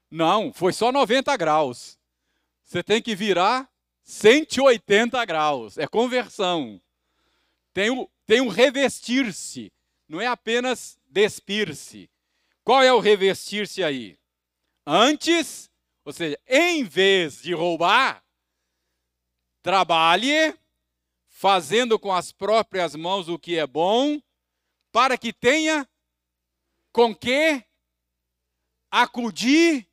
Não, foi só 90 graus. Você tem que virar 180 graus. É conversão. Tem o, tem o revestir-se. Não é apenas despir-se. Qual é o revestir-se aí? Antes, ou seja, em vez de roubar, trabalhe fazendo com as próprias mãos o que é bom, para que tenha com que acudir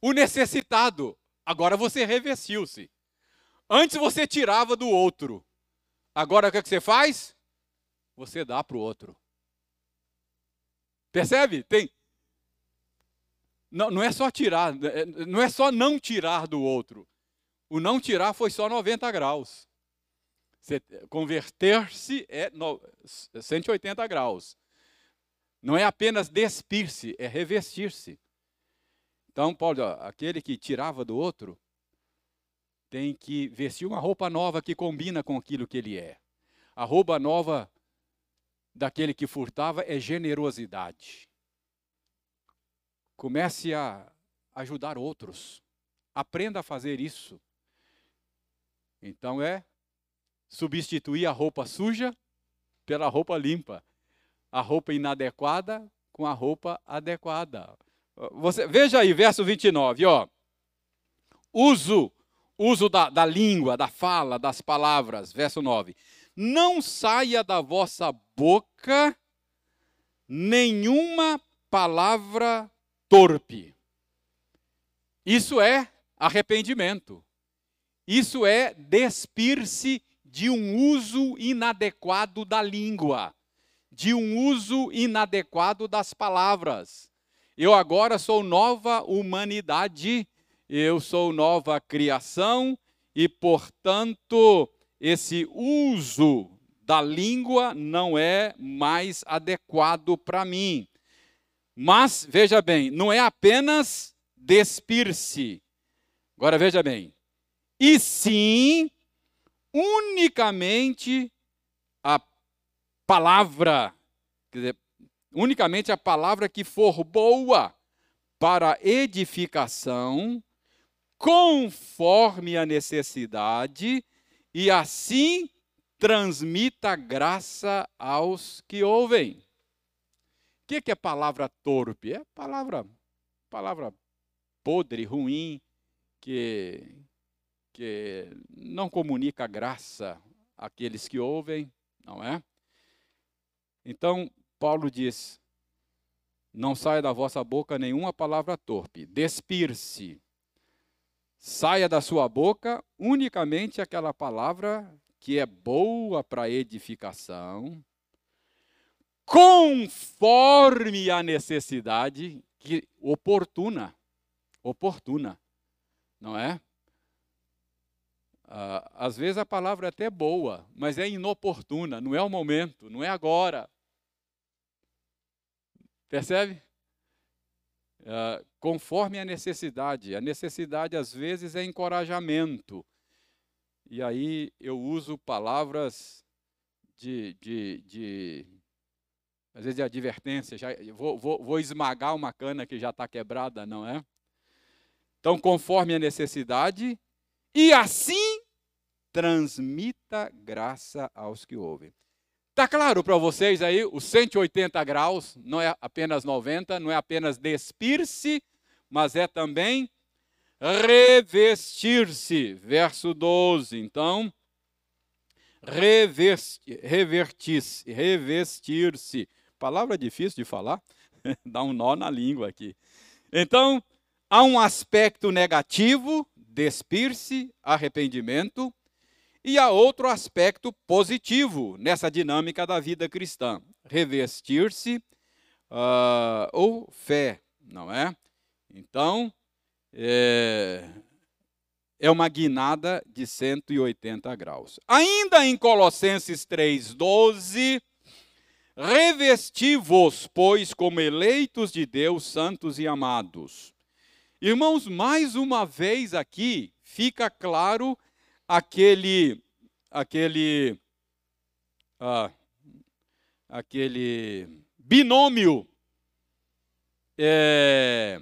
o necessitado. Agora você revestiu-se. Antes você tirava do outro. Agora o que, é que você faz? Você dá para o outro. Percebe? Tem. Não, não é só tirar, não é só não tirar do outro. O não tirar foi só 90 graus. Converter-se é 180 graus. Não é apenas despir-se, é revestir-se. Então, Paulo, aquele que tirava do outro tem que vestir uma roupa nova que combina com aquilo que ele é. A roupa nova daquele que furtava é generosidade. Comece a ajudar outros. Aprenda a fazer isso. Então é substituir a roupa suja pela roupa limpa, a roupa inadequada com a roupa adequada. Você, veja aí, verso 29, ó. Uso, uso da, da língua, da fala, das palavras, verso 9. Não saia da vossa boca nenhuma palavra torpe. Isso é arrependimento. Isso é despir-se de um uso inadequado da língua, de um uso inadequado das palavras. Eu agora sou nova humanidade, eu sou nova criação e, portanto, esse uso da língua não é mais adequado para mim. Mas, veja bem, não é apenas despir-se. Agora veja bem. E sim, unicamente palavra, quer dizer, unicamente a palavra que for boa para edificação, conforme a necessidade, e assim transmita graça aos que ouvem. O que é palavra torpe? É palavra, palavra podre, ruim, que, que não comunica graça àqueles que ouvem, não é? Então, Paulo diz: não saia da vossa boca nenhuma palavra torpe, despir-se. Saia da sua boca unicamente aquela palavra que é boa para edificação, conforme a necessidade que oportuna, oportuna, não é? Ah, às vezes a palavra é até boa, mas é inoportuna, não é o momento, não é agora. Percebe? Ah, conforme a necessidade. A necessidade, às vezes, é encorajamento e aí eu uso palavras de, de, de às vezes de advertência, já, vou, vou, vou esmagar uma cana que já está quebrada, não é? Então, conforme a necessidade, e assim transmita graça aos que ouvem. Está claro para vocês aí, os 180 graus não é apenas 90, não é apenas despir-se, mas é também revestir-se. Verso 12. Então, revestir-se. Revestir Palavra difícil de falar, dá um nó na língua aqui. Então, há um aspecto negativo, despir-se, arrependimento, e há outro aspecto positivo nessa dinâmica da vida cristã, revestir-se uh, ou fé, não é? Então, é, é uma guinada de 180 graus. Ainda em Colossenses 3,12, revesti-vos, pois, como eleitos de Deus, santos e amados. Irmãos, mais uma vez aqui fica claro aquele, aquele, ah, aquele binômio é,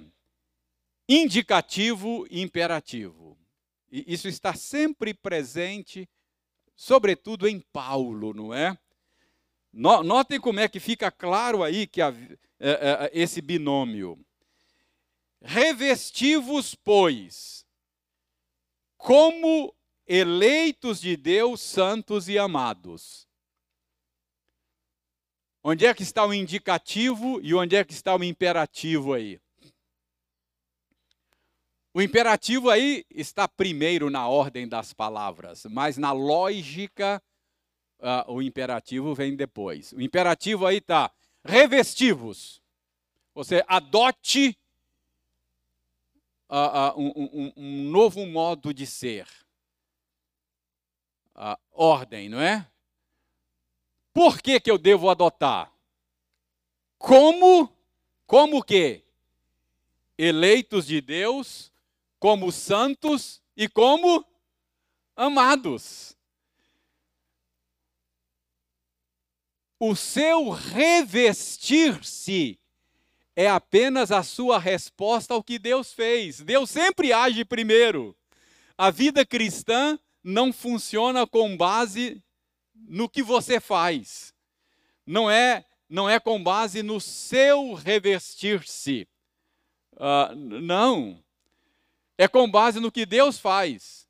indicativo e imperativo. E isso está sempre presente, sobretudo em Paulo, não é? Notem como é que fica claro aí que a, é, é, esse binômio. Revestivos, pois, como eleitos de Deus, santos e amados. Onde é que está o indicativo e onde é que está o imperativo aí? O imperativo aí está primeiro na ordem das palavras, mas na lógica uh, o imperativo vem depois. O imperativo aí está revestivos. Você adote uh, uh, um, um, um, novo modo de ser. Ordem, não é? Por que, que eu devo adotar? Como? Como que? Eleitos de Deus como santos e como amados. O seu revestir-se é apenas a sua resposta ao que Deus fez. Deus sempre age primeiro. A vida cristã não funciona com base no que você faz. Não é, não é com base no seu revestir-se. Uh, não. É com base no que Deus faz.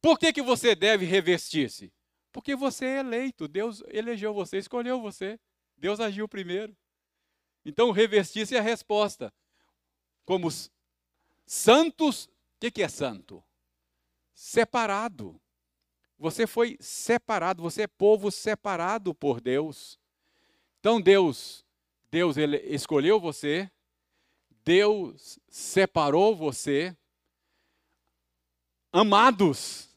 Por que, que você deve revestir-se? Porque você é eleito. Deus elegeu você, escolheu você. Deus agiu primeiro. Então, revestir-se é a resposta. Como santos, o que, que é santo? Separado. Você foi separado, você é povo separado por Deus. Então Deus, Deus ele escolheu você, Deus separou você, Amados,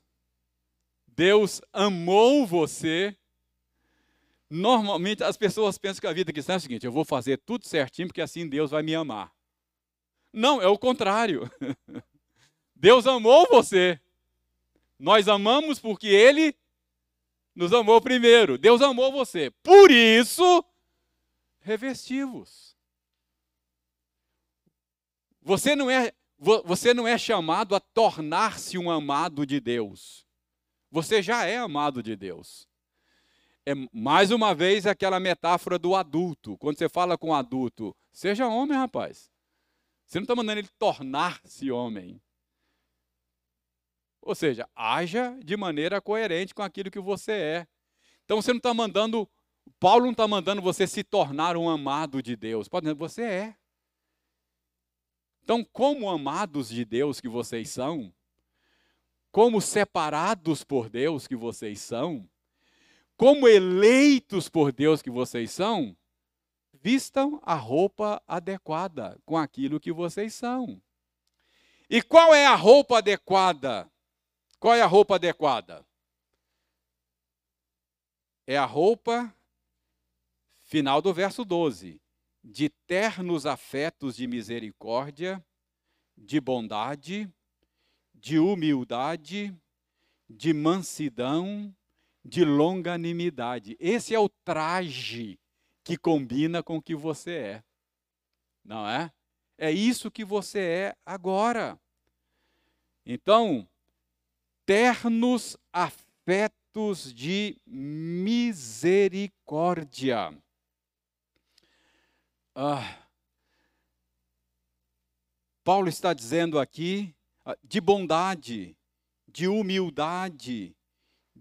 Deus amou você, Normalmente as pessoas pensam que a vida cristã é o seguinte: eu vou fazer tudo certinho porque assim Deus vai me amar. Não, é o contrário. Deus amou você. Nós amamos porque Ele nos amou primeiro. Deus amou você. Por isso, revestivos. Você não é você não é chamado a tornar-se um amado de Deus. Você já é amado de Deus. É mais uma vez aquela metáfora do adulto. Quando você fala com um adulto, seja homem, rapaz. Você não está mandando ele tornar-se homem. Ou seja, haja de maneira coerente com aquilo que você é. Então você não está mandando, Paulo não está mandando você se tornar um amado de Deus. Pode dizer, você é. Então, como amados de Deus que vocês são, como separados por Deus que vocês são, como eleitos por Deus que vocês são, vistam a roupa adequada com aquilo que vocês são. E qual é a roupa adequada? Qual é a roupa adequada? É a roupa, final do verso 12, de ternos afetos de misericórdia, de bondade, de humildade, de mansidão, de longanimidade. Esse é o traje que combina com o que você é. Não é? É isso que você é agora. Então, ternos afetos de misericórdia. Ah, Paulo está dizendo aqui ah, de bondade, de humildade,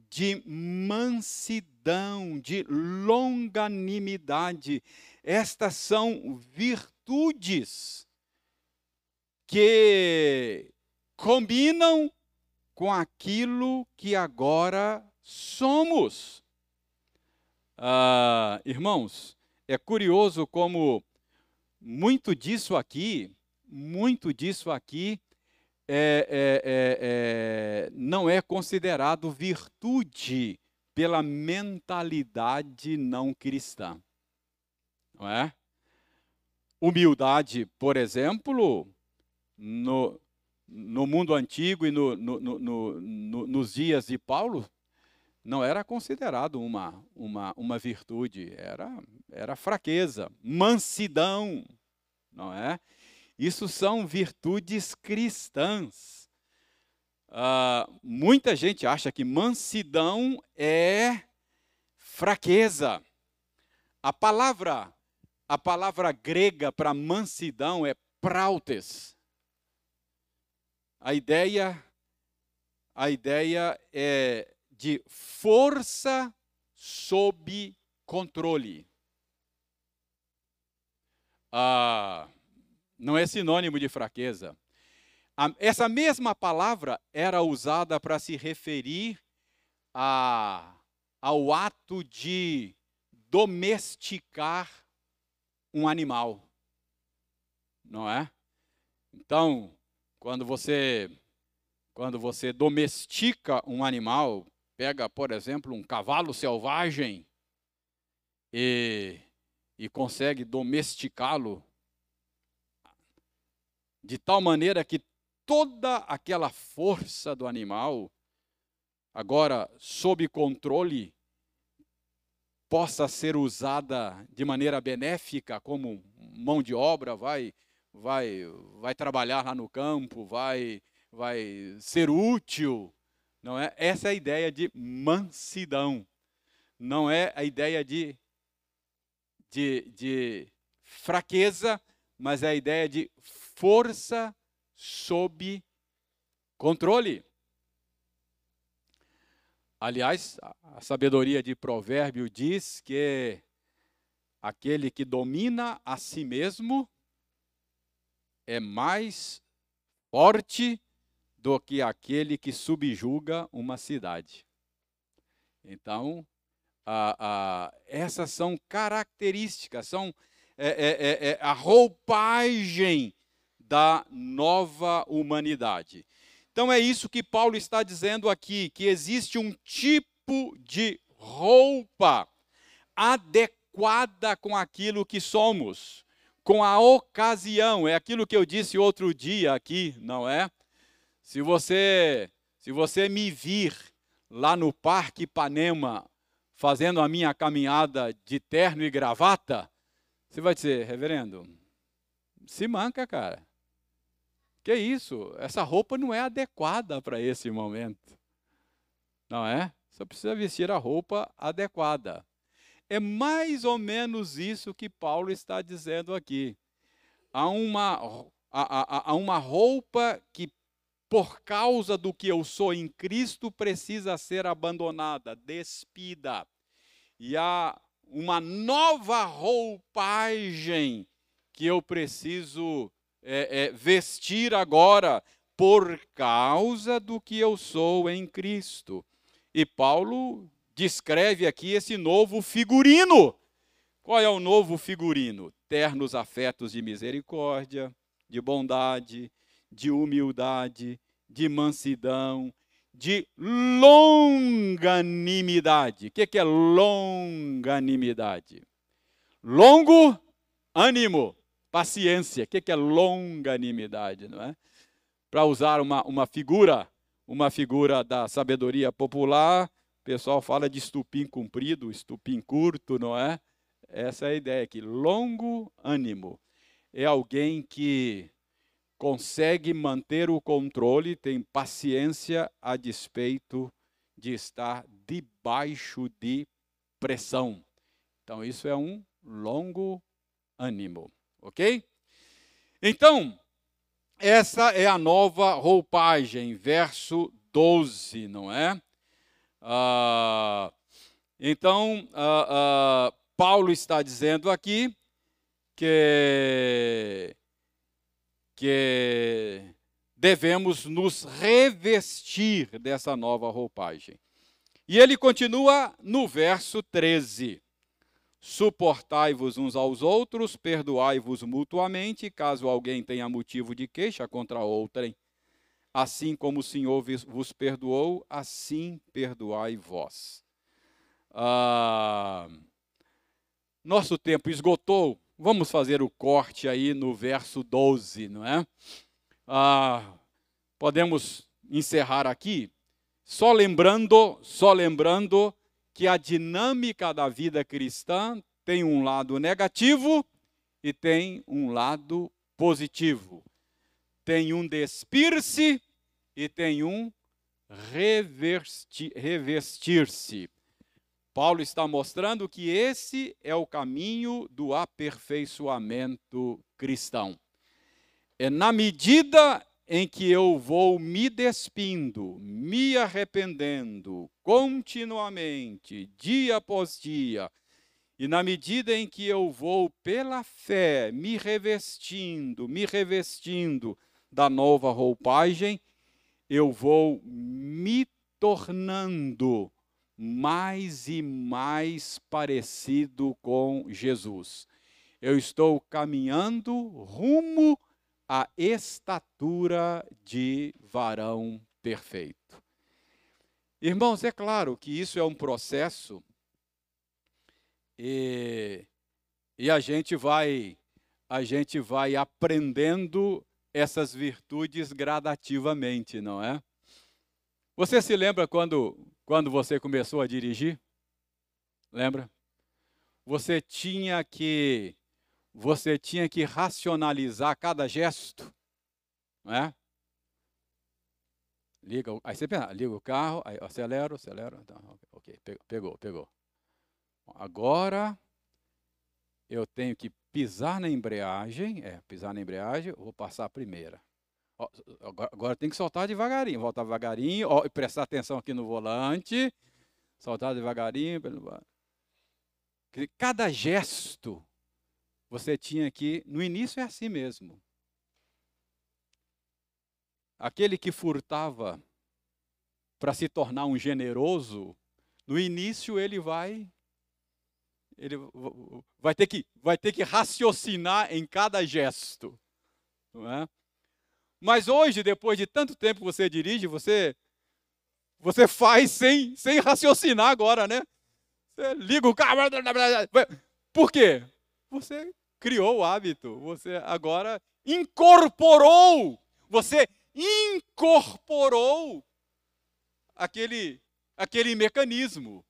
de mansidão, de longanimidade. Estas são virtudes que combinam com aquilo que agora somos. Ah, irmãos, é curioso como muito disso aqui, muito disso aqui é, é, é, é, não é considerado virtude pela mentalidade não cristã. Não é? Humildade, por exemplo, no, no mundo antigo e no, no, no, nos dias de Paulo, não era considerado uma, uma, uma virtude, era, era fraqueza, mansidão, não é? Isso são virtudes cristãs. Uh, muita gente acha que mansidão é fraqueza. A palavra, a palavra grega para mansidão é prautes. A ideia, a ideia é de força sob controle. Ah, não é sinônimo de fraqueza. Essa mesma palavra era usada para se referir a, ao ato de domesticar um animal. Não é? Então, quando você quando você domestica um animal, pega, por exemplo, um cavalo selvagem e, e consegue domesticá-lo de tal maneira que toda aquela força do animal, agora sob controle, possa ser usada de maneira benéfica como mão de obra, vai vai vai trabalhar lá no campo, vai vai ser útil, não é? Essa é a ideia de mansidão. Não é a ideia de de, de fraqueza, mas é a ideia de força sob controle. Aliás, a sabedoria de provérbio diz que aquele que domina a si mesmo é mais forte do que aquele que subjuga uma cidade. Então, a, a, essas são características, são é, é, é, é, a roupagem da nova humanidade. Então é isso que Paulo está dizendo aqui, que existe um tipo de roupa adequada com aquilo que somos, com a ocasião. É aquilo que eu disse outro dia aqui, não é? Se você, se você me vir lá no Parque Ipanema fazendo a minha caminhada de terno e gravata, você vai dizer, reverendo, se manca, cara. Que isso? Essa roupa não é adequada para esse momento. Não é? Você precisa vestir a roupa adequada. É mais ou menos isso que Paulo está dizendo aqui. Há uma, há, há uma roupa que, por causa do que eu sou em Cristo, precisa ser abandonada, despida. E há uma nova roupagem que eu preciso é, é, vestir agora por causa do que eu sou em Cristo. E Paulo descreve aqui esse novo figurino. Qual é o novo figurino? Ternos afetos de misericórdia, de bondade, de humildade, de mansidão, de longanimidade. O que é longanimidade? Longo ânimo paciência. O que é longanimidade, não é? Para usar uma, uma figura, uma figura da sabedoria popular, pessoal fala de estupim comprido, estupim curto, não é? Essa é a ideia aqui. Longo ânimo. É alguém que consegue manter o controle, tem paciência a despeito de estar debaixo de pressão. Então, isso é um longo ânimo. Ok? Então, essa é a nova roupagem, verso 12, não é? Ah, então, ah, ah, Paulo está dizendo aqui que, que devemos nos revestir dessa nova roupagem. E ele continua no verso 13. Suportai-vos uns aos outros, perdoai-vos mutuamente, caso alguém tenha motivo de queixa contra outrem. Assim como o Senhor vos perdoou, assim perdoai vós. Ah, nosso tempo esgotou. Vamos fazer o corte aí no verso 12, não é? Ah, podemos encerrar aqui, só lembrando, só lembrando que a dinâmica da vida cristã tem um lado negativo e tem um lado positivo. Tem um despir-se e tem um revestir-se. Paulo está mostrando que esse é o caminho do aperfeiçoamento cristão. É na medida em que eu vou me despindo, me arrependendo continuamente, dia após dia, e na medida em que eu vou pela fé me revestindo, me revestindo da nova roupagem, eu vou me tornando mais e mais parecido com Jesus. Eu estou caminhando rumo a estatura de varão perfeito. Irmãos, é claro que isso é um processo e, e a gente vai a gente vai aprendendo essas virtudes gradativamente, não é? Você se lembra quando quando você começou a dirigir? Lembra? Você tinha que você tinha que racionalizar cada gesto, não é? Liga, aí você pensa, liga o carro, aí acelera, acelera, então, ok, pegou, pegou. Agora eu tenho que pisar na embreagem, é, pisar na embreagem, vou passar a primeira. Agora, agora tem que soltar devagarinho, voltar devagarinho, ó, e prestar atenção aqui no volante, soltar devagarinho. Cada gesto você tinha que, no início é assim mesmo. Aquele que furtava para se tornar um generoso, no início ele vai ele vai ter que vai ter que raciocinar em cada gesto, não é? Mas hoje, depois de tanto tempo que você dirige, você você faz sem sem raciocinar agora, né? Você liga o carro. Por quê? Você criou o hábito. Você agora incorporou. Você incorporou aquele, aquele mecanismo.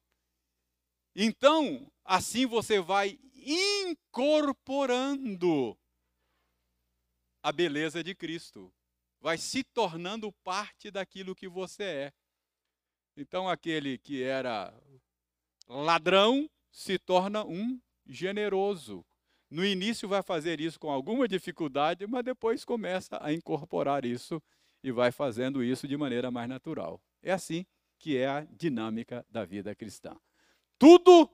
Então, assim você vai incorporando a beleza de Cristo, vai se tornando parte daquilo que você é. Então, aquele que era ladrão se torna um generoso. No início vai fazer isso com alguma dificuldade, mas depois começa a incorporar isso e vai fazendo isso de maneira mais natural. É assim que é a dinâmica da vida cristã. Tudo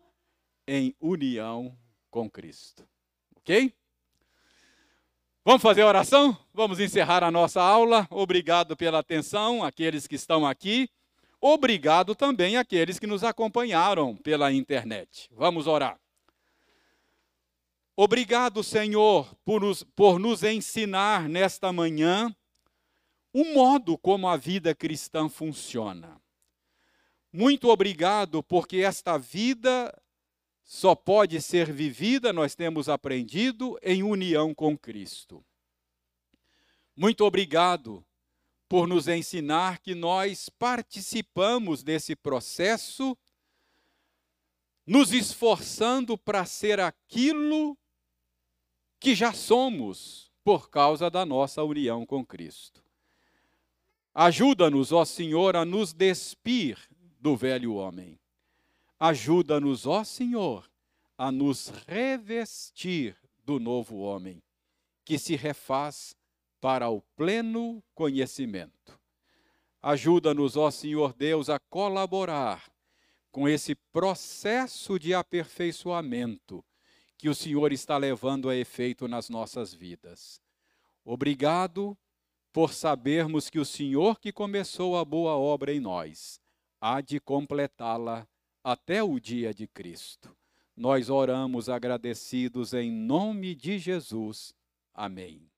em união com Cristo. Ok? Vamos fazer a oração? Vamos encerrar a nossa aula. Obrigado pela atenção, aqueles que estão aqui. Obrigado também àqueles que nos acompanharam pela internet. Vamos orar. Obrigado, Senhor, por nos, por nos ensinar nesta manhã o modo como a vida cristã funciona. Muito obrigado, porque esta vida só pode ser vivida, nós temos aprendido, em união com Cristo. Muito obrigado por nos ensinar que nós participamos desse processo, nos esforçando para ser aquilo que já somos por causa da nossa união com Cristo. Ajuda-nos, ó Senhor, a nos despir do velho homem Ajuda-nos, ó Senhor, a nos revestir do novo homem, que se refaz para o pleno conhecimento. Ajuda-nos, ó Senhor Deus, a colaborar com esse processo de aperfeiçoamento que o Senhor está levando a efeito nas nossas vidas. Obrigado por sabermos que o Senhor que começou a boa obra em nós há de completá-la até o dia de Cristo. Nós oramos agradecidos em nome de Jesus. Amém.